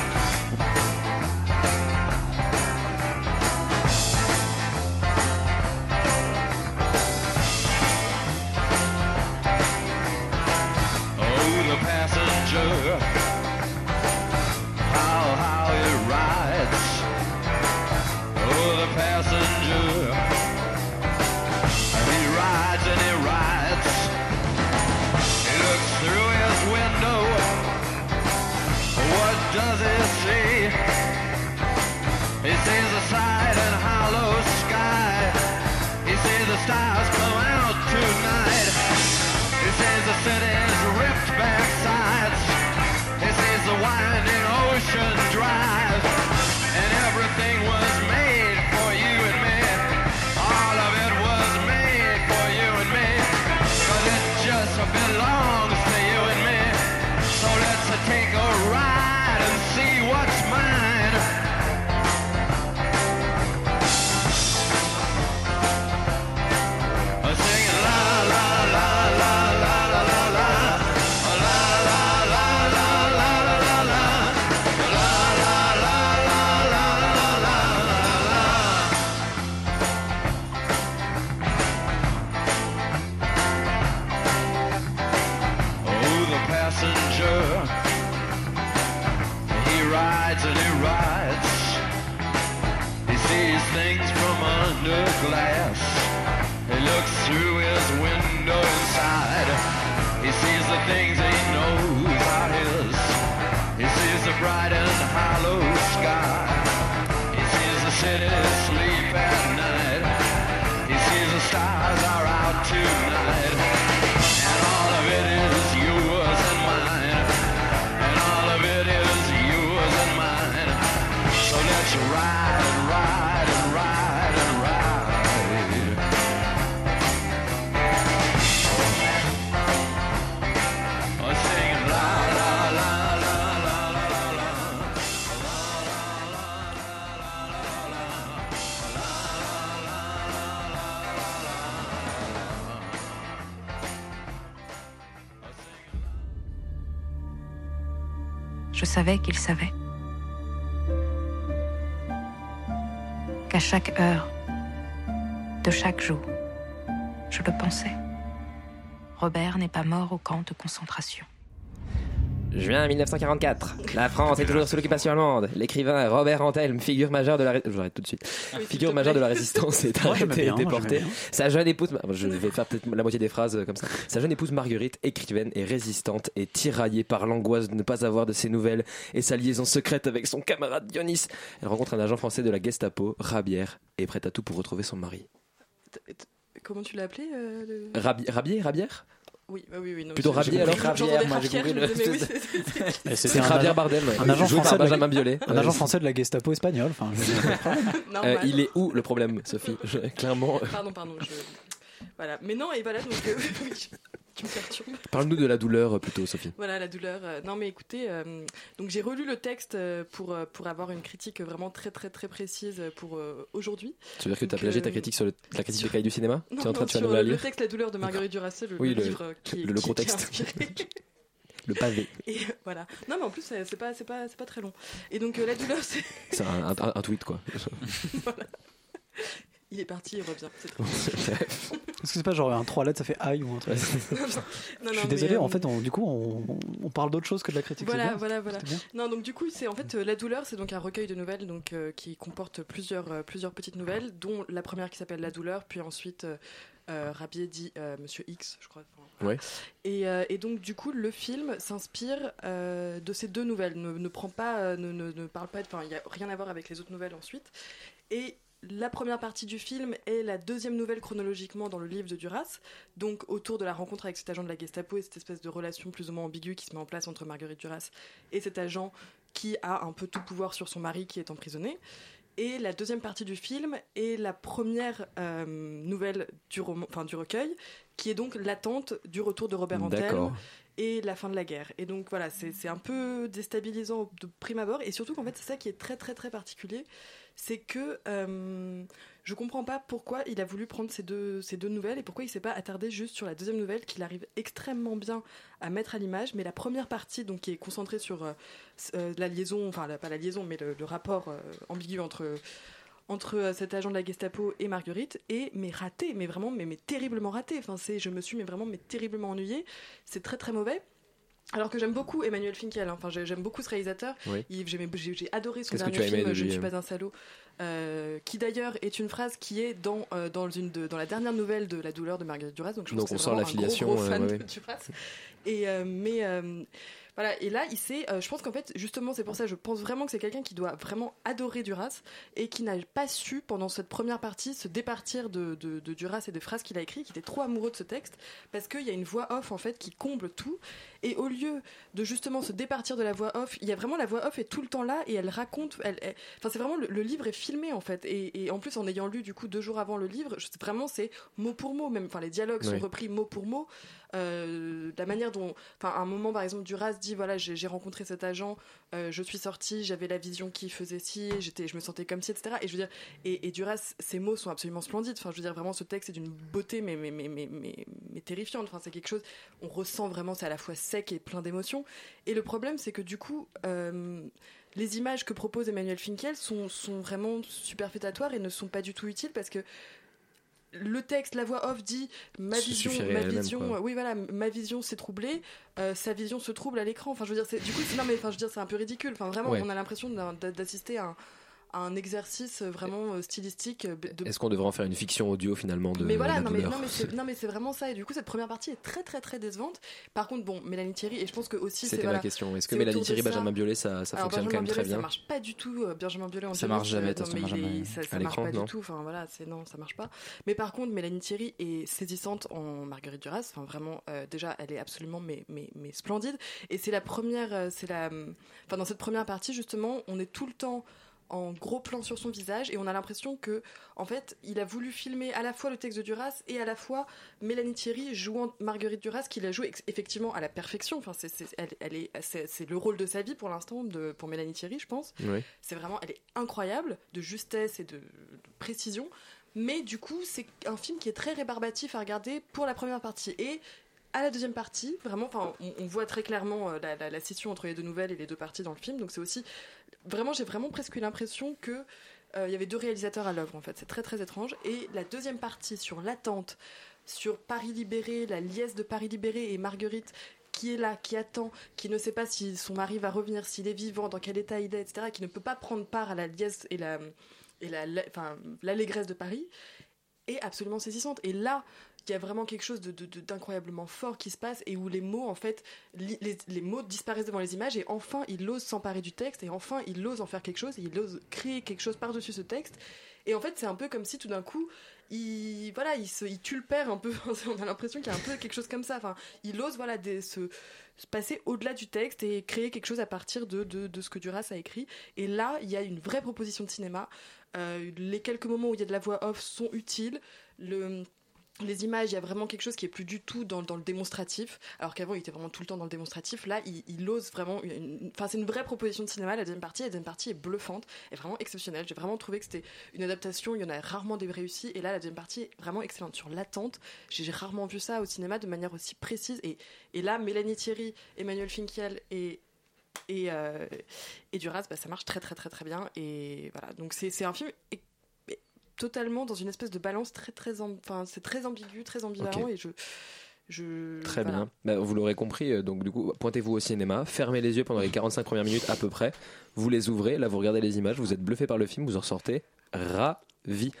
Does he see? He sees the side and hollow sky. He sees the stars come out tonight. He sees the city's ripped back sides. He sees the winding ocean savais qu'il savait. Qu'à chaque heure, de chaque jour, Je le pensais. Robert n'est pas mort au camp de concentration. Juin 1944. La France est toujours sous l'occupation allemande. L'écrivain Robert Antelme, figure majeure de la, ré- tout de suite. figure majeure de la résistance est arrêté et déporté. Sa jeune épouse, je vais faire peut-être la moitié des phrases euh, comme ça. Sa jeune épouse Marguerite, écrivaine et résistante, est tiraillée par l'angoisse de ne pas avoir de ses nouvelles et sa liaison secrète avec son camarade Dionys. Elle rencontre un agent français de la Gestapo, Rabière, et est prête à tout pour retrouver son mari. Comment tu l'as appelé euh, le- Rabi- Rabier, Rabière? Oui, bah oui, oui. non, Plutôt Rabier alors j'entendais moi, j'ai compris le- c'est- C'est c'était un agent- Bardem, ouais. un agent joué par français de la- Benjamin Biolay. Un agent français de la Gestapo espagnole. Euh, bah, il est où le problème, Sophie? Je- Clairement. euh, Pardon, pardon. Je... Voilà. Mais non, et voilà, donc tu- tu me. Parle-nous de la douleur euh, plutôt, Sophie. Voilà la douleur. euh, Non mais écoutez, euh, donc j'ai relu le texte pour pour avoir une critique vraiment très très très précise pour euh, aujourd'hui. Ça veut dire que tu as plagié ta critique sur le- la critique des cahiers du cinéma Non, Tu es en train non, de faire sur nous la le lire texte La douleur de Marguerite Duras, le, Oui, le le- livre qui, le qui- gros qui a texte. inspiré. Le pavé. Et euh, voilà. Non mais en plus c'est pas c'est pas c'est pas très long. Et donc euh, la douleur c'est C'est un, un- un tweet, quoi. il est parti, il revient. c'est très bien. Est-ce que c'est pas genre un 3 lettres, ça fait aïe ou un truc Non, non, Je suis désolé, euh, en fait, on- du coup, on, parle d'autre chose que de la critique. Voilà, bien, voilà, voilà. Non, donc du coup, c'est en fait euh, la douleur, c'est donc un recueil de nouvelles donc euh, qui comporte plusieurs euh, plusieurs petites nouvelles, dont la première qui s'appelle La douleur, puis ensuite euh, euh, Rabier dit euh, Monsieur X, je crois. Enfin, Ouais. Et, euh, et donc du coup, le film s'inspire euh, de ces deux nouvelles, ne, ne prend pas, euh, ne, ne, ne parle pas, enfin, il y a rien à voir avec les autres nouvelles ensuite. Et la première partie du film est la deuxième nouvelle chronologiquement dans le livre de Duras, donc autour de la rencontre avec cet agent de la Gestapo et cette espèce de relation plus ou moins ambiguë qui se met en place entre Marguerite Duras et cet agent qui a un peu tout pouvoir sur son mari qui est emprisonné. Et la deuxième partie du film est la première euh, nouvelle du, roman, enfin, du recueil, qui est donc l'attente du retour de Robert Antelme et la fin de la guerre. Et donc voilà, c'est c'est un peu déstabilisant de prime abord, et surtout qu'en fait c'est ça qui est très très très particulier, c'est que euh, je comprends pas pourquoi il a voulu prendre ces deux, ces deux nouvelles et pourquoi il s'est pas attardé juste sur la deuxième nouvelle qu'il arrive extrêmement bien à mettre à l'image, mais la première partie donc qui est concentrée sur euh, euh, la liaison, enfin pas la liaison, mais le, rapport euh, ambigu entre entre cet agent de la Gestapo et Marguerite et mais raté mais vraiment mais, mais terriblement raté. Enfin c'est je me suis mais vraiment mais terriblement ennuyée. C'est très très mauvais alors que j'aime beaucoup Emmanuel Finkiel, hein. enfin j'ai- j'aime beaucoup ce réalisateur. Oui. J'ai adoré son dernier film, Je ne suis euh pas un salaud, euh, qui d'ailleurs est une phrase qui est dans euh, dans une de- dans la dernière nouvelle de La douleur de Marguerite Duras. Donc je Donc pense que on sent l'affiliation, euh, fan ouais, de ouais. Duras. Et mais voilà, et là, il euh, je pense qu'en fait, justement, c'est pour ça, je pense vraiment que c'est quelqu'un qui doit vraiment adorer Duras et qui n'a pas su, pendant cette première partie, se départir de, de, de Duras et des phrases qu'il a écrites, qui était trop amoureux de ce texte, parce qu'il y a une voix off, en fait, qui comble tout. Et au lieu de justement se départir de la voix off, il y a vraiment la voix off est tout le temps là et elle raconte, elle, elle- enfin, c'est vraiment, le, le livre est filmé, en fait. Et, et en plus, en ayant lu, du coup, deux jours avant le livre, je- vraiment, c'est mot pour mot, même, enfin, les dialogues sont repris mot pour mot. Euh, la manière dont, enfin, à un moment par exemple, Duras dit voilà, j'ai rencontré cet agent, euh, je suis sortie, j'avais la vision qui faisait ci, j'étais, je me sentais comme ci, etc. Et je veux dire, et, et Duras, ses mots sont absolument splendides. Enfin, je veux dire, vraiment, ce texte est d'une beauté, mais mais mais mais mais, terrifiante. Enfin, c'est quelque chose, on ressent vraiment, c'est à la fois sec et plein d'émotions. Et le problème, c'est que du coup. euh, les images que propose Emmanuel Finkiel sont, sont vraiment superfétatoires et ne sont pas du tout utiles parce que le texte, la voix off dit ma vision, ma vision, oui voilà, ma vision s'est troublée, euh, sa vision se trouble à l'écran. Enfin, je veux dire, du coup, c'est, non mais enfin, je veux dire, c'est un peu ridicule. Enfin, vraiment, Ouais. on a l'impression d'assister à un, à un exercice vraiment euh, stylistique. euh, de- Est-ce qu'on devrait en faire une fiction audio finalement de mais voilà, la non mais, douleur non, mais c'est, non mais c'est vraiment ça. Et du coup, cette première partie est très très très décevante. Par contre, bon, Mélanie Thierry, et je pense que aussi C'était voilà, ma question. Est-ce que Mélanie Thierry, ça. Benjamin Biolay, ça, ça Alors, fonctionne Benjamin quand même Biolay, très bien Ça marche pas du tout. euh, Benjamin Biolay en Ça marche jamais, non, mais façon, il est- Benjamin, ça, marche pas non du tout. Enfin voilà, c'est non, ça marche pas. Mais par contre, Mélanie Thierry est saisissante en Marguerite Duras. Enfin vraiment, euh, déjà, elle est absolument mais mais mais splendide. Et c'est la première, euh, c'est la, enfin dans cette première partie justement, on est tout le temps en gros plan sur son visage et on a l'impression que en fait il a voulu filmer à la fois le texte de Duras et à la fois Mélanie Thierry jouant Marguerite Duras qu'il a joué effectivement à la perfection enfin c'est c'est- elle, elle est c'est c'est le rôle de sa vie pour l'instant de pour Mélanie Thierry je pense Oui. c'est vraiment elle est incroyable de justesse et de, de précision mais du coup c'est un film qui est très rébarbatif à regarder pour la première partie et à la deuxième partie, vraiment, enfin, on, on voit très clairement euh, la, la- la scission entre les deux nouvelles et les deux parties dans le film. Donc c'est aussi, vraiment, j'ai vraiment presque eu l'impression que euh, il y avait deux réalisateurs à l'œuvre. En fait, c'est très très étrange. Et la deuxième partie sur l'attente sur Paris libéré, la liesse de Paris libéré et Marguerite qui est là, qui attend, qui ne sait pas si son mari va revenir, s'il est vivant, dans quel état il est, etc., qui ne peut pas prendre part à la liesse et la et l'allégresse de Paris est absolument saisissante. Et là, il y a vraiment quelque chose de, de- d'incroyablement fort qui se passe et où les mots, en fait, les, mots disparaissent devant les images et enfin, il ose s'emparer du texte et enfin, il ose en faire quelque chose et il ose créer quelque chose par-dessus ce texte. Et en fait, c'est un peu comme si tout d'un coup, il, voilà, il, se, il tue le père un peu. On a l'impression qu'il y a un peu quelque chose comme ça. Enfin, il ose voilà, se, se passer au-delà du texte et créer quelque chose à partir de ce que Duras a écrit. Et là, il y a une vraie proposition de cinéma. Euh, les quelques moments où il y a de la voix off sont utiles. Le, les images, il y a vraiment quelque chose qui est plus du tout dans, le démonstratif, alors qu'avant il était vraiment tout le temps dans le démonstratif. Là, il, ose vraiment. Enfin, c'est une vraie proposition de cinéma. La deuxième partie, la deuxième partie est bluffante, est vraiment exceptionnelle. J'ai vraiment trouvé que c'était une adaptation. Il y en a rarement des réussies, et là, la deuxième partie est vraiment excellente sur l'attente. J'ai rarement vu ça au cinéma de manière aussi précise. Et, et là, Mélanie Thierry, Emmanuel Finkiel et et, euh, et Duras, bah, ça marche très très très très bien. Et voilà, donc c'est un film totalement dans une espèce de balance très très, enfin c'est très ambigu, très ambivalent et je je Très voilà. bien. Bah, vous l'aurez compris, euh, donc du coup, pointez-vous au cinéma, fermez les yeux pendant les 45 premières minutes à peu près, vous les ouvrez, là vous regardez les images, vous êtes bluffé par le film, vous en sortez ravi.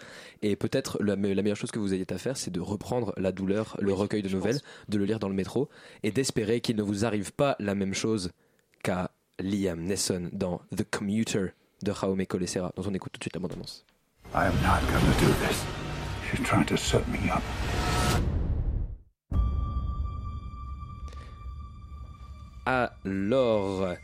Et peut-être la meilleure chose que vous ayez à faire, c'est de reprendre la douleur, le recueil de nouvelles, de le lire dans le métro, et d'espérer qu'il ne vous arrive pas la même chose qu'à Liam Neeson dans The Commuter de Jaume Colessera, dont on écoute tout de suite la bande-annonce. I am not going to do this. She's trying to set me up. Alors,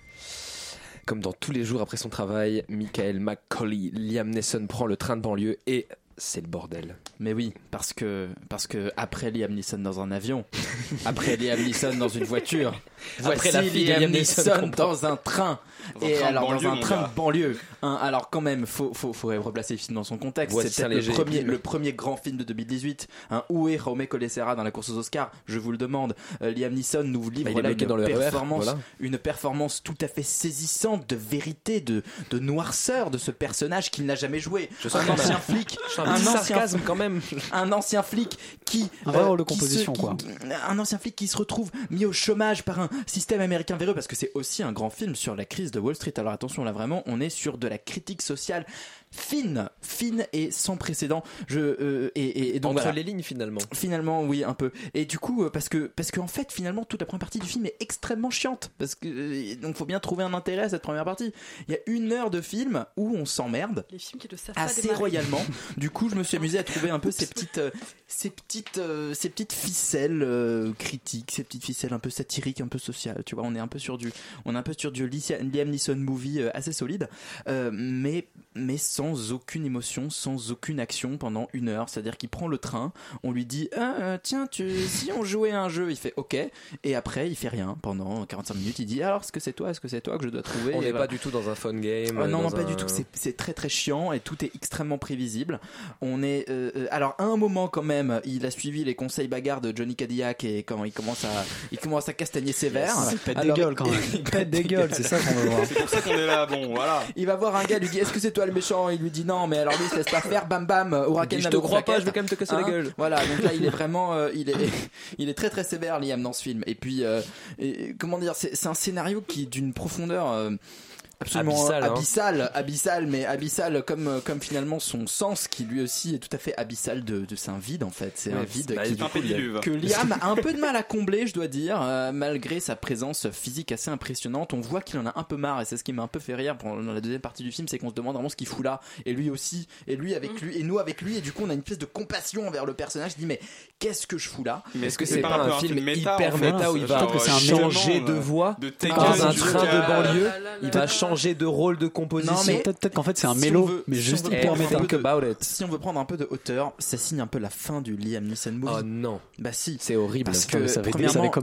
comme dans tous les jours après son travail, Michael McCauley, Liam Neeson prend le train de banlieue et c'est le bordel. Mais oui, parce que, parce que après Liam Neeson dans un avion, après Liam Neeson dans une voiture, Après voici la fille Liam Liam Neeson Neeson dans un train. Et alors banlieue, dans un train gars. de banlieue. hein, alors quand même, faut, faut, faut replacer le film dans son contexte. Voici C'est peut-être le premier, le premier grand film de 2018. Hein, où est Jaume Colessera dans la course aux Oscars? Je vous le demande. Euh, Liam Neeson nous livre Bah, là une dans le RER, performance, voilà. une performance tout à fait saisissante de vérité, de, de noirceur de ce personnage qu'il n'a jamais joué. Je un ancien flic, un petit sarcasme quand même. un ancien flic qui Un vrai rôle de qui se- composition, qui- quoi. un ancien flic qui se retrouve mis au chômage par un système américain véreux parce que c'est aussi un grand film sur la crise de Wall Street. Alors attention là vraiment, on est sur de la critique sociale fine, fine et sans précédent. Je euh, et, et- et donc Entre voilà. les lignes finalement. Finalement, oui, un peu. Et du coup, euh, parce que parce qu'en fait, finalement, toute la première partie du film est extrêmement chiante. Parce que euh, donc, faut bien trouver un intérêt à cette première partie. Il y a une heure de film où on s'emmerde Les films qui ne savent pas assez royalement. Du coup, je me suis amusé à trouver un peu ces petites, euh, ces petites, euh, ces petites ficelles euh, critiques, ces petites ficelles un peu satiriques, un peu sociales. Tu vois, on est un peu sur du, on est un peu sur du Liam Neeson movie euh, assez solide, euh, mais mais sans aucune émotion, sans aucune action pendant une heure. C'est-à-dire qu'il prend le train, on lui dit Ah, euh, tiens, tu, si on jouait à un jeu, il fait OK, et après il fait rien pendant 45 minutes. Il dit alors est-ce que c'est toi, est-ce que c'est toi que je dois trouver On n'est voilà. pas du tout dans un fun game. Ah non, non, pas un- du tout. C'est- C'est très très chiant et tout est extrêmement prévisible. On est euh, euh, alors à un moment quand même, il a suivi les conseils bagarres de Johnny Cadillac et quand il commence à il commence à castagner sévère. Il pète des gueules, quand même. Il pète des gueules, c'est ça qu'on veut voir. C'est pour ça qu'on est là, bon, voilà. Il va voir un gars, lui dit Est-ce que c'est toi le méchant Il lui dit non, mais alors lui laisse pas faire, bam bam, Il dit, Je te crois pas, je vais quand même te casser la gueule. Voilà, donc là il est vraiment, euh, il est, il est très très sévère Liam dans ce film. Et puis, euh, et, comment dire, c'est c'est un scénario qui est d'une profondeur. euh, Absolument Abyssal, hein. abyssal, abyssal, mais abyssal comme comme finalement son sens qui lui aussi est tout à fait abyssal de, de c'est un vide en fait, c'est Ouais, un vide bah, qui, du coup, il y a- que Liam a un peu de mal à combler, je dois dire, euh, malgré sa présence physique assez impressionnante. On voit qu'il en a un peu marre, et c'est ce qui m'a un peu fait rire pendant la deuxième partie du film, c'est qu'on se demande vraiment ce qu'il fout là, et lui aussi, et lui avec lui, et nous avec lui, et du coup on a une espèce de compassion envers le personnage. Il dit mais qu'est-ce que je fous là Mais est-ce que c'est pas un film hyper en fait méta où il va euh, changer de euh, voix de dans un train de banlieue Ah là là Il là va là. changer de rôle de composition. Non, mais- Peut-être qu'en fait c'est un mélo, mais juste hyper méta. Si on veut prendre un peu de hauteur, ça signe un peu la fin du Liam Neeson movie. Oh non, Bah si. c'est horrible. Parce que ça avait-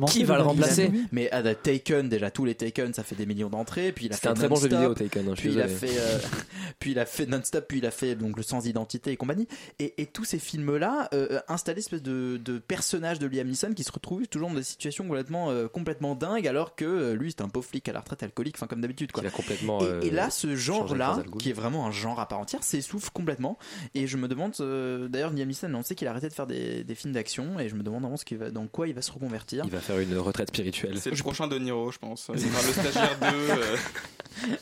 qui va le remplacer. Mais à The Taken, déjà tous les Taken, ça fait des millions d'entrées. Puis il a C'était fait un très bon jeu vidéo, Taken. hein, suis Puis il a fait, euh, puis il a fait Non-Stop, puis il a fait donc le Sans Identité et compagnie. Et, et tous ces films-là euh, installent une espèce de, de personnage de Liam Neeson qui se retrouve toujours dans des situations complètement, euh, complètement dingues, alors que euh, lui c'est un pauvre flic à la retraite alcoolique, enfin comme d'habitude quoi. Il a complètement complètement. Et, euh, et là, ce changer genre-là, qui est vraiment un genre à part entière, s'essouffle complètement. Et je me demande, euh, d'ailleurs, Liam Neeson a annoncé qu'il a arrêté de faire des, des films d'action, et je me demande vraiment ce qu'il va, dans quoi il va se reconvertir. Il va faire une retraite spirituelle. C'est le prochain De Niro, je pense. Il le stagiaire 2. euh,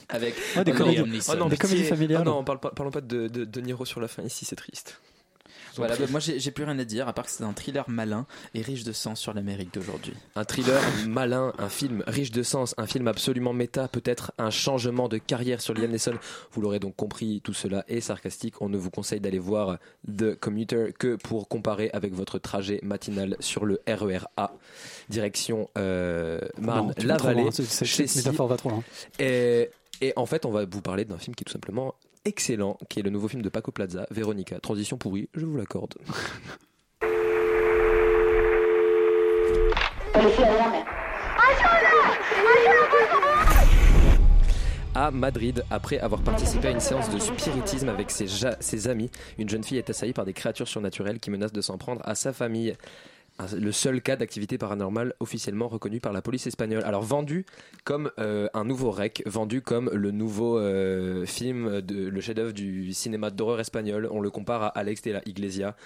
Avec Ah, des Liam comédies- Neeson. oh non, des comédies pitié. familiales. Oh non, parlons pas de, de, de Niro sur la fin ici, c'est triste. Voilà, bah, moi j'ai plus rien à dire, à part que c'est un thriller malin et riche de sens sur l'Amérique d'aujourd'hui. Un thriller malin, un film riche de sens, un film absolument méta, peut-être un changement de carrière sur Liam Neeson. Vous l'aurez donc compris, tout cela est sarcastique. On ne vous conseille d'aller voir The Commuter que pour comparer avec votre trajet matinal sur le RER A, direction euh, Marne-la-Vallée. cette métaphore va trop loin. Et, et en fait, on va vous parler d'un film qui est tout simplement excellent, qui est le nouveau film de Paco Plaza, Véronica. Transition pourrie, je vous l'accorde. à Madrid après avoir participé à une séance de spiritisme avec ses, ses amis. Une jeune fille est assaillie par des créatures surnaturelles qui menacent de s'en prendre à sa famille. Un- Le seul cas d'activité paranormale officiellement reconnu par la police espagnole. Alors vendu comme euh, un nouveau rec, vendu comme le nouveau euh, film, de, le chef-d'œuvre du cinéma d'horreur espagnol. On le compare à Alex de la Iglesia.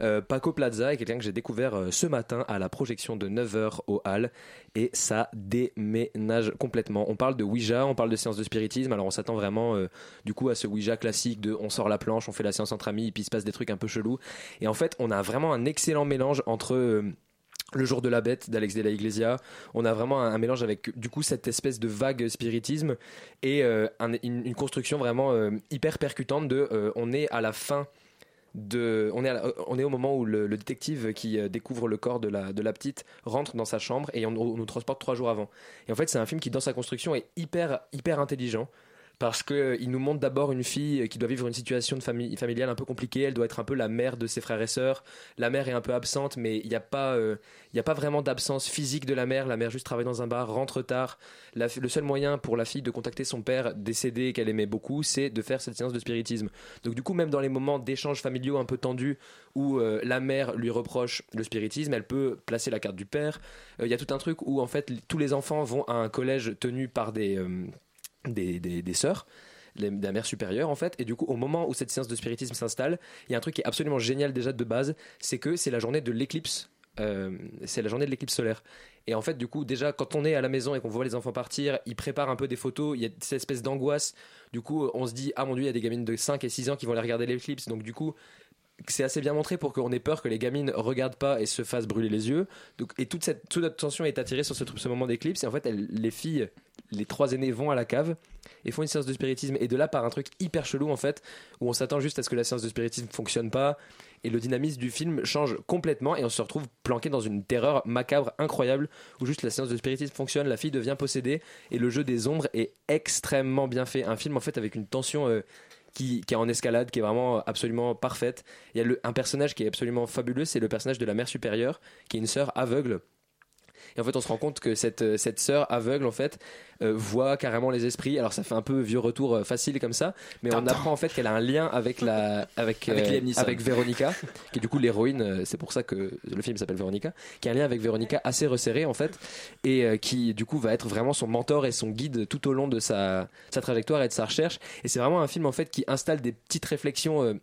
Euh, Paco Plaza est quelqu'un que j'ai découvert euh, ce matin à la projection de 9h au Hall et ça déménage complètement. On parle de Ouija, on parle de séance de spiritisme, alors on s'attend vraiment euh, du coup à ce Ouija classique de on sort la planche, on fait la séance entre amis et puis il se passe des trucs un peu chelous. Et en fait, on a vraiment un excellent mélange entre... le jour de la bête d'Alex de la Iglesia. On a vraiment un, mélange avec du coup cette espèce de vague spiritisme et un- une, construction vraiment hyper percutante de on est à la fin on, est au moment où le, détective qui euh, découvre le corps de la, de la petite rentre dans sa chambre et on, on nous transporte trois jours avant. Et en fait, c'est un film qui, dans sa construction, est hyper, hyper intelligent parce qu'il nous montre d'abord une fille qui doit vivre une situation de famille, familiale un peu compliquée. Elle doit être un peu la mère de ses frères et sœurs. La mère est un peu absente, mais il n'y a, pas, euh, il a pas vraiment d'absence physique de la mère. La mère juste travaille dans un bar, rentre tard. Le seul moyen pour la fille de contacter son père décédé qu'elle aimait beaucoup, c'est de faire cette séance de spiritisme. Donc du coup, même dans les moments d'échanges familiaux un peu tendus où euh, la mère lui reproche le spiritisme, elle peut placer la carte du père. Euh, Il y a tout un truc où en fait tous les enfants vont à un collège tenu par des, euh, des, des, des sœurs la mère supérieure en fait. Et du coup au moment où cette séance de spiritisme s'installe il y a un truc qui est absolument génial déjà de base c'est que c'est la journée de l'éclipse euh, c'est la journée de l'éclipse solaire. Et en fait du coup déjà quand on est à la maison et qu'on voit les enfants partir ils préparent un peu des photos il y a cette espèce d'angoisse. Du coup on se dit ah mon dieu il y a des gamines de 5 et 6 ans qui vont aller regarder l'éclipse donc du coup c'est assez bien montré pour qu'on ait peur que les gamines regardent pas et se fassent brûler les yeux. Donc, et toute cette toute notre attention est attirée sur ce, ce moment d'éclipse. Et en fait, les filles, les trois aînés vont à la cave et font une séance de spiritisme. Et de là, par un truc hyper chelou en fait, où on s'attend juste à ce que la séance de spiritisme fonctionne pas. Et le dynamisme du film change complètement et on se retrouve planqué dans une terreur macabre incroyable où juste la séance de spiritisme fonctionne, la fille devient possédée et le jeu des ombres est extrêmement bien fait. Un film en fait avec une tension euh, qui, est en escalade, qui est vraiment absolument parfaite. Il y a un personnage qui est absolument fabuleux, c'est le personnage de la mère supérieure, qui est une sœur aveugle. Et en fait, on se rend compte que cette, euh, cette sœur aveugle, en fait, euh, voit carrément les esprits. Alors, ça fait un peu vieux retour euh, facile comme ça, mais on apprend en fait qu'elle a un lien avec la, avec, Avec avec Véronica, qui est du coup l'héroïne. C'est pour ça que le film s'appelle Véronica, qui a un lien avec Véronica assez resserré en fait, et qui du coup va être vraiment son mentor et son guide tout au long de sa, sa trajectoire et de sa recherche. Et c'est vraiment un film en fait qui installe des petites réflexions.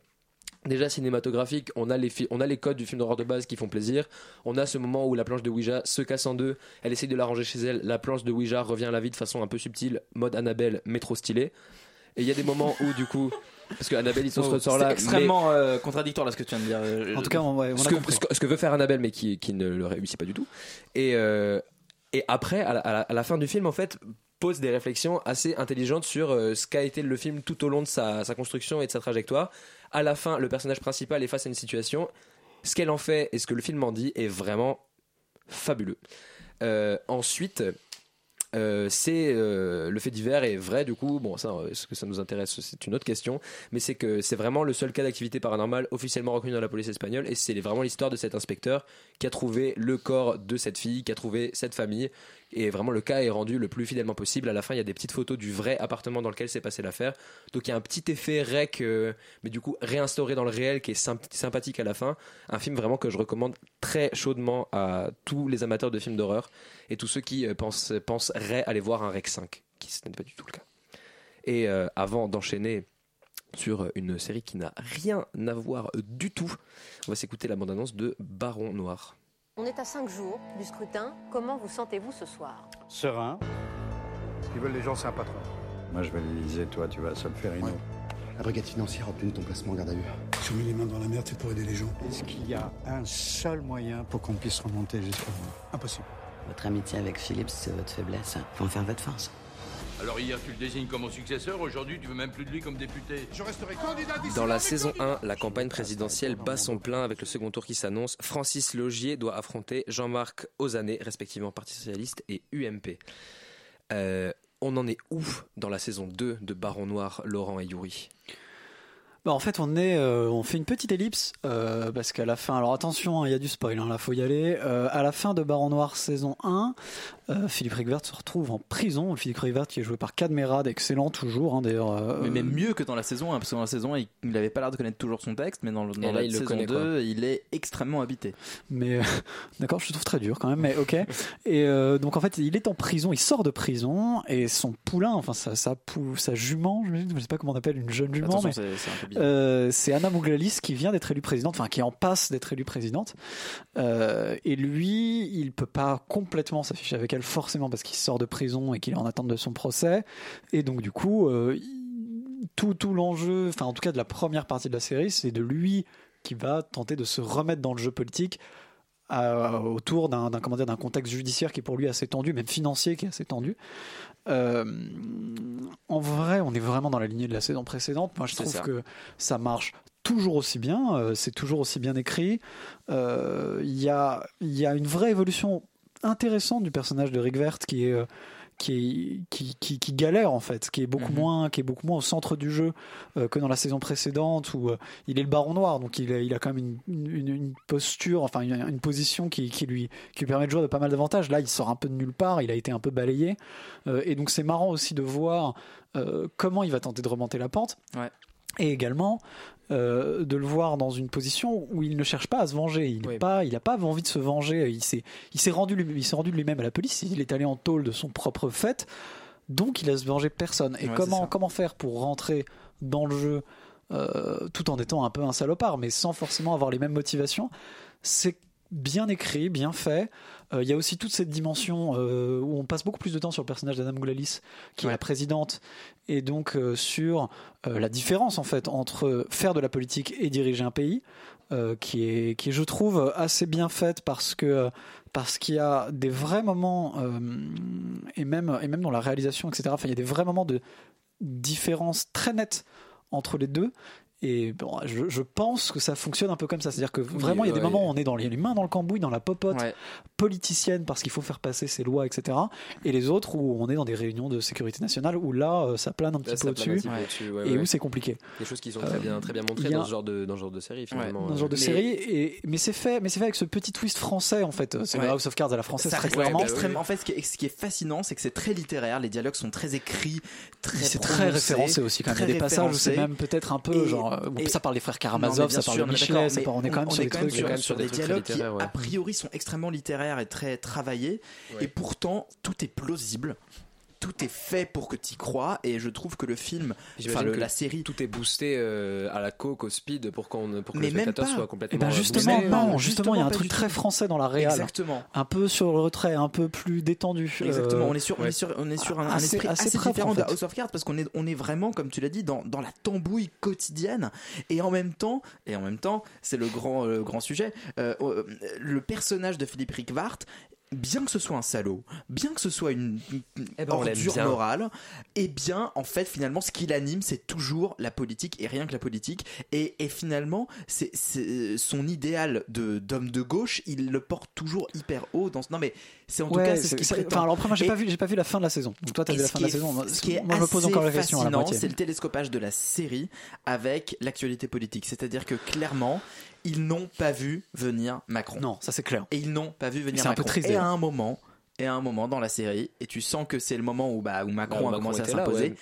Déjà cinématographique, on a, les on a les codes du film d'horreur de base qui font plaisir. On a ce moment où la planche de Ouija se casse en deux. Elle essaye de la ranger chez elle. La planche de Ouija revient à la vie de façon un peu subtile, mode Annabelle, mais trop stylée. Et il y a des moments où, du coup, parce que Annabelle, il se Oh, ressort là. c'est extrêmement euh, contradictoire là ce que tu viens de dire. Euh, En tout cas, on, ouais, on ce a que, compris. ce que- ce que veut faire Annabelle, mais qui, qui ne le réussit pas du tout. Et, euh, et après, à la, à la- à la fin du film, en fait, pose des réflexions assez intelligentes sur euh, ce qu'a été le film tout au long de sa, sa construction et de sa trajectoire. À la fin, le personnage principal est face à une situation. Ce qu'elle en fait et ce que le film en dit est vraiment fabuleux. Euh, ensuite, euh, c'est euh, le fait divers est vrai du coup bon ça est-ce que ça nous intéresse? C'est une autre question mais c'est que c'est vraiment le seul cas d'activité paranormale officiellement reconnu dans la police espagnole et c'est vraiment l'histoire de cet inspecteur qui a trouvé le corps de cette fille qui a trouvé cette famille et vraiment le cas est rendu le plus fidèlement possible à la fin il y a des petites photos du vrai appartement dans lequel s'est passé l'affaire donc il y a un petit effet rec euh, mais du coup réinstauré dans le réel qui est symp- sympathique à la fin un film vraiment que je recommande très chaudement à tous les amateurs de films d'horreur et tous ceux qui euh, pensent, penseraient aller voir un Rec 5, qui ce n'est pas du tout le cas. Et euh, avant d'enchaîner sur une série qui n'a rien à voir du tout, on va s'écouter la bande-annonce de Baron Noir. On est à cinq jours du scrutin. Comment vous sentez-vous ce soir? Serein. Ce qu'ils veulent les gens, c'est un patron. Moi, je vais l'Élysée, toi, tu vas à Solferino. La brigade financière a obtenu ton placement en garde à vue. Si on met les mains dans la merde, c'est pour aider les gens. Est-ce qu'il y a un seul moyen pour qu'on puisse remonter jusqu'à vous Impossible. Votre amitié avec Philippe, c'est votre faiblesse. Faut en faire votre force. Alors hier tu le désignes comme mon successeur, aujourd'hui tu veux même plus de lui comme député. Je resterai candidat d'ici Dans la saison 1, la campagne présidentielle bat son plein avec le second tour qui s'annonce. Francis Logier doit affronter Jean-Marc Ozanné, respectivement Parti Socialiste et UMP. Euh, on en est où dans la saison 2 de Baron Noir, Laurent et Yuri Bah, en fait, on est, euh, on fait une petite ellipse euh, parce qu'à la fin, alors attention, hein, il y a du spoil, hein, là, faut y aller. Euh, à la fin de Baron Noir saison 1, euh, Philippe Ricvert se retrouve en prison. Philippe Ricvert qui est joué par Cadmerade, excellent toujours, hein, d'ailleurs. euh, Mais même mieux que dans la saison 1, parce que dans la saison 1, il il avait pas l'air de connaître toujours son texte, mais dans, le- dans là, la saison connaît, 2, quoi. il est extrêmement habité. Mais euh, d'accord, je le trouve très dur quand même, mais ok. Et euh, donc en fait, il est en prison, il sort de prison et son poulain, enfin sa sa, pou- sa jument, je je sais pas comment on appelle une jeune jument, Attention, mais euh, c'est Anna Mouglalis qui vient d'être élue présidente, enfin qui en passe d'être élue présidente. Euh, et lui, il peut pas complètement s'afficher avec elle forcément parce qu'il sort de prison et qu'il est en attente de son procès. Et donc du coup, euh, tout tout l'enjeu, enfin en tout cas de la première partie de la série, c'est de lui qui va tenter de se remettre dans le jeu politique autour d'un contexte judiciaire qui est pour lui assez tendu, même financier qui est assez tendu. Euh, en vrai, on est vraiment dans la lignée de la saison précédente. Moi, je trouve ça. que ça marche toujours aussi bien. euh, c'est toujours aussi bien écrit. Euh, Il y a y a une vraie évolution intéressante du personnage de Rick Vert qui est qui, est, qui, qui, qui galère en fait, qui est beaucoup Mhm. moins, qui est beaucoup moins au centre du jeu euh, que dans la saison précédente où euh, il est le Baron Noir, donc il a, il a quand même une, une, une posture, enfin une, une position qui, qui lui qui lui permet de jouer de pas mal d'avantages. Là, il sort un peu de nulle part, il a été un peu balayé, Euh, et donc c'est marrant aussi de voir comment il va tenter de remonter la pente. Ouais. Et également euh, de le voir dans une position où il ne cherche pas à se venger. Il n'a pas, il a pas envie de se venger. Il s'est, il s'est rendu, lui- il s'est rendu de lui-même à la police. Il est allé en tôle de son propre fait. Donc il a se venger personne. Et Ouais, comment faire pour rentrer dans le jeu euh, tout en étant un peu un salopard, mais sans forcément avoir les mêmes motivations? C'est bien écrit, bien fait. Euh, Il y a aussi toute cette dimension euh, où on passe beaucoup plus de temps sur le personnage d'Anna Mouglalis, qui est la présidente, et donc euh, sur la différence en fait entre faire de la politique et diriger un pays, qui est qui est je trouve assez bien faite parce que parce qu'il y a des vrais moments et même et même dans la réalisation etc. Enfin il y a des vrais moments de différence très nette entre les deux. Et bon, je, je pense que ça fonctionne un peu comme ça. C'est-à-dire que vraiment, il y a des moments où on est dans les, les mains dans le cambouis, dans la popote Ouais. politicienne parce qu'il faut faire passer ses lois, etc. Et les autres où on est dans des réunions de sécurité nationale où là, euh, ça plane un petit Là, peu au-dessus ouais, et ouais. où c'est compliqué. Des choses qui sont très Euh, bien, très bien montrées a- dans ce genre de, dans ce genre de série finalement. dans ce euh. genre de Mais- série. Et, mais c'est fait, mais c'est fait avec ce petit twist français en fait. C'est le Ouais. House of Cards à la française Ça très reste clairement. extrêmement- En fait, ce qui est, ce qui est fascinant, c'est que c'est très littéraire. Les dialogues sont très écrits, très C'est très référencé aussi quand même. Il y a très des passages où c'est même peut-être un peu genre. Euh, et- ça parle des frères Karamazov, ça parle sûr, de on est Michelet, ça parle- on est quand même on sur est des quand trucs. sur, euh, sur des dialogues qui, ouais. a priori, sont extrêmement littéraires et très travaillés. Et pourtant, tout est plausible. Tout est fait pour que tu y crois. Et je trouve que le film, enfin la série, tout est boosté euh, à la coke, au speed pour, qu'on, pour que Mais le même spectateur soit Et complètement. ben euh, justement, boosté. non, justement, il y a un truc très français dans la réal. Exactement. Un peu sur le retrait, un peu plus détendu. Exactement, Euh, on est sur, on est sur, on est sur un, un Assez- esprit assez différent en de. House of Cards parce qu'on est, on est vraiment, comme tu l'as dit, dans, dans la tambouille quotidienne et en même temps, et en même temps, c'est le grand, le grand sujet, euh, euh, le personnage de Philippe Rickwart, bien que ce soit un salaud, bien que ce soit une, une Eh ben, ordure morale, et bien, en fait, finalement, ce qui l'anime, c'est toujours la politique et rien que la politique. Et, et finalement, c'est c'est- son idéal de d'homme de gauche, il le porte toujours hyper haut. Dans, ce- non, mais c'est en tout cas c'est ce qu'il prétend. enfin, alors après, moi, j'ai pas vu, j'ai pas vu la fin de la saison. Donc toi, t'as vu la fin de la est- saison. Moi, Ce qui est moi, je me pose encore la question c'est le télescopage de la série avec l'actualité politique. C'est-à-dire que clairement, ils n'ont pas vu venir Macron. Non, ça c'est clair. Et ils n'ont pas vu venir C'est un peu Macron. triste, et à un moment, et à un moment dans la série, et tu sens que c'est le moment où, bah, où Macron a Macron commencé à s'imposer. ouais.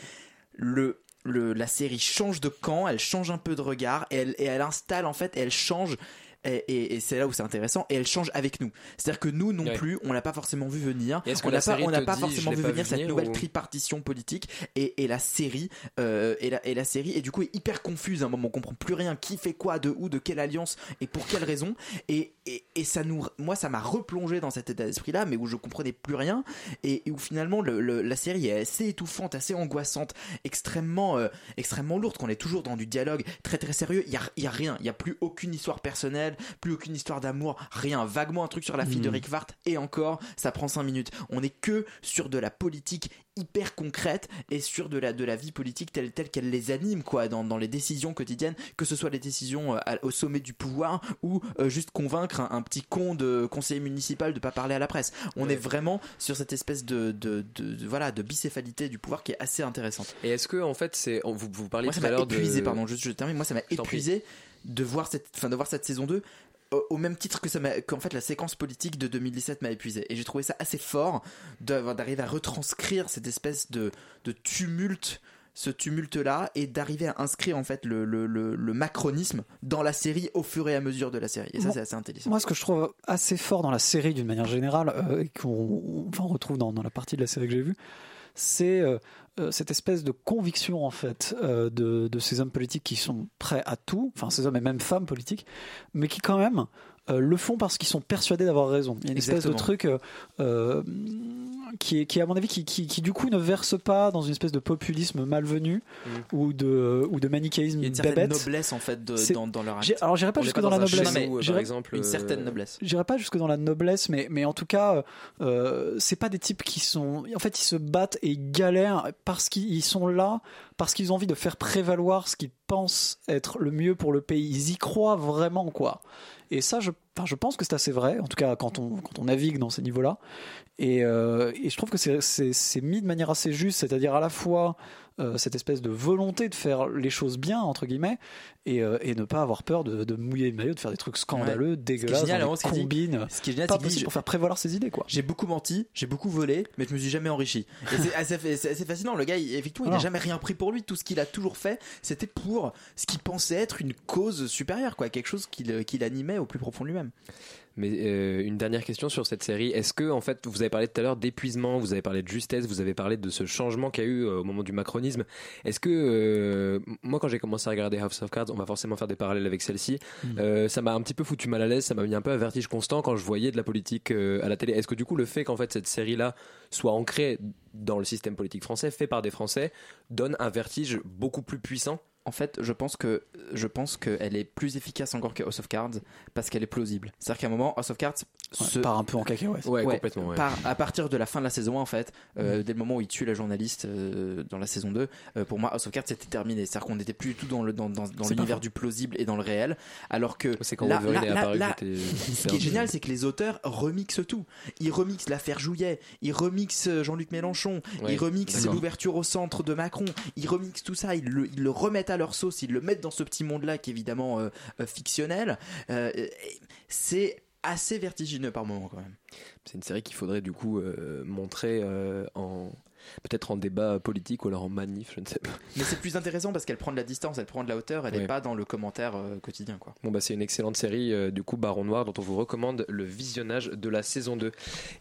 Le, le, la série change de camp, elle change un peu de regard, et elle, et elle installe en fait, elle change et, et- et c'est là où c'est intéressant et elle change avec nous. C'est-à-dire que nous non Ouais. plus, on l'a pas forcément vu venir. Et on n'a pas, on n'a pas dit, forcément vu pas venir cette nouvelle ou- tripartition politique et, et la série euh, et, la, et la série et du coup est hyper confuse à un moment on comprend plus rien qui fait quoi de où de quelle alliance et pour quelle raison et, et, et ça nous moi ça m'a replongé dans cet état d'esprit là mais où je comprenais plus rien et, et où finalement le, le- la série est assez étouffante assez angoissante extrêmement euh, extrêmement lourde qu'on est toujours dans du dialogue très très sérieux. Il y a, il y a rien il y a plus aucune histoire personnelle plus aucune histoire d'amour rien. Vaguement un truc sur la fille de Mhm. Rick Vart et encore ça prend 5 minutes. On est que sur de la politique hyper concrète et sur de la, de la vie politique telle, telle qu'elle les anime quoi dans, dans les décisions quotidiennes que ce soit les décisions euh, au sommet du pouvoir ou euh, juste convaincre un, un petit con de conseiller municipal de pas parler à la presse. On Ouais. est vraiment sur cette espèce de, de, de- de- voilà de bicéphalité du pouvoir qui est assez intéressante. Et est-ce que en fait c'est vous, vous parliez moi ça à de épuisé pardon juste je termine. Moi ça m'a épuisé de voir cette fin de voir cette saison 2 au- même titre que ça m'a qu'en fait la séquence politique de 2017 m'a épuisé. Et j'ai trouvé ça assez fort d'arriver à retranscrire cette espèce de, de tumulte ce tumulte là et d'arriver à inscrire en fait le, le, le, le macronisme dans la série au fur et à mesure de la série. Et ça c'est assez intelligent Moi, ce que je trouve assez fort dans la série d'une manière générale, euh, et qu'on enfin, on retrouve dans, dans la partie de la série que j'ai vue, c'est euh, euh, cette espèce de conviction en fait euh, de, de ces hommes politiques qui sont prêts à tout, enfin ces hommes et même femmes politiques, mais qui quand même euh, le font parce qu'ils sont persuadés d'avoir raison. Il y a une espèce de truc euh, euh, qui, est, qui, à mon avis, qui, qui, qui, du coup ne verse pas dans une espèce de populisme malvenu ou de ou de manichéisme Mm. il y a une certaine noblesse en fait de- dans, dans leur acte. alors j'irai pas jusque dans, la noblesse. schéma où, J'irai- une certaine noblesse J'irai pas jusque dans la noblesse, mais, mais en tout cas, euh, c'est pas des types qui sont. En fait, ils se battent et ils galèrent parce qu'ils sont là, parce qu'ils ont envie de faire prévaloir ce qu'ils pensent être le mieux pour le pays. Ils y croient vraiment, quoi. Et ça, je, enfin, je pense que c'est assez vrai, en tout cas quand on, quand on navigue dans ces niveaux-là. Et, euh, et je trouve que c'est- mis de manière assez juste, c'est-à-dire à la fois euh, cette espèce de volonté de faire les choses bien, entre guillemets, et, euh, et ne pas avoir peur de, de mouiller le maillot, de faire des trucs scandaleux, Ouais. Ce qui est dégueulasses, génial, des ce qu'il dit- combines. ce qui est génial, pas qu'il possible pour faire prévaloir ses idées, quoi. J'ai beaucoup menti, j'ai beaucoup volé, mais je me suis jamais enrichi. Et c'est assez, assez fascinant. Le gars, il- effectivement, il n'a jamais rien pris pour lui. Tout ce qu'il a toujours fait, c'était pour ce qu'il pensait être une cause supérieure, quoi. Quelque chose qui le- qui l'animait au plus profond de lui-même. Mais euh, une dernière question sur cette série. Est-ce que, en fait, vous avez parlé tout à l'heure d'épuisement, vous avez parlé de justesse, vous avez parlé de ce changement qu'il y a eu euh, au moment du macronisme. Est-ce que, euh, moi, quand j'ai commencé à regarder House of Cards, on va forcément faire des parallèles avec celle-ci, Mm. ça m'a un petit peu foutu mal à l'aise, ça m'a mis un peu à vertige constant quand je voyais de la politique à la télé. Est-ce que, du coup, le fait qu'en fait cette série-là soit ancrée dans le système politique français, fait par des Français, donne un vertige beaucoup plus puissant En fait, je pense que je pense qu'elle est plus efficace encore que House of Cards parce qu'elle est plausible. C'est-à-dire qu'à un moment, House of Cards Ouais, se part un peu en cacahuète. Ouais, complètement, ouais. part- à partir de la fin de la saison 1, en fait, euh, dès le moment où il tue la journaliste euh, dans la saison 2, euh, pour moi, House of Cards c'était terminé. C'est-à-dire qu'on n'était plus du tout dans le dans, dans, l'univers du plausible et dans le réel. Alors que C'est quand là, là, est là, apparu là, que j'étais ce qui est génial, c'est que les auteurs remixent tout. Ils remixent l'affaire Jouillet, ils remixent Jean-Luc Mélenchon, Ouais, ils remixent l'ouverture au centre de Macron, ils remixent tout ça, ils le, ils le remettent à leur sauce, ils le mettent dans ce petit monde-là qui est évidemment euh, euh, fictionnel. Euh, c'est assez vertigineux par moment quand même. C'est une série qu'il faudrait du coup montrer en peut-être en débat politique ou alors en manif, je ne sais pas. Mais c'est plus intéressant parce qu'elle prend de la distance, elle prend de la hauteur, elle n'est Ouais. pas dans le commentaire euh, quotidien quoi. Bon bah c'est une excellente série euh, du coup Baron Noir dont on vous recommande le visionnage de la saison 2.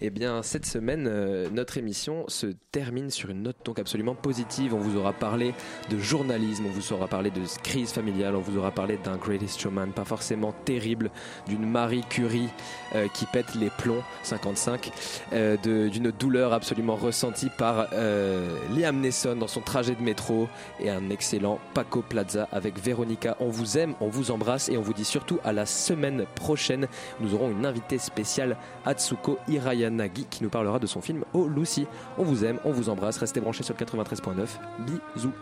Et bien cette semaine euh, notre émission se termine sur une note donc absolument positive. On vous aura parlé de journalisme, on vous aura parlé de crise familiale, on vous aura parlé d'un Greatest Showman pas forcément terrible, d'une Marie Curie qui pète les plombs 55, euh, de- d'une douleur absolument ressentie par euh, Liam Neeson dans son trajet de métro et un excellent Paco Plaza avec Véronica. On vous aime, on vous embrasse et on vous dit surtout à la semaine prochaine. Nous aurons une invitée spéciale, Atsuko Hirayanagi, qui nous parlera de son film Oh Lucy. On vous aime, on vous embrasse, restez branchés sur le 93.9. Bisous.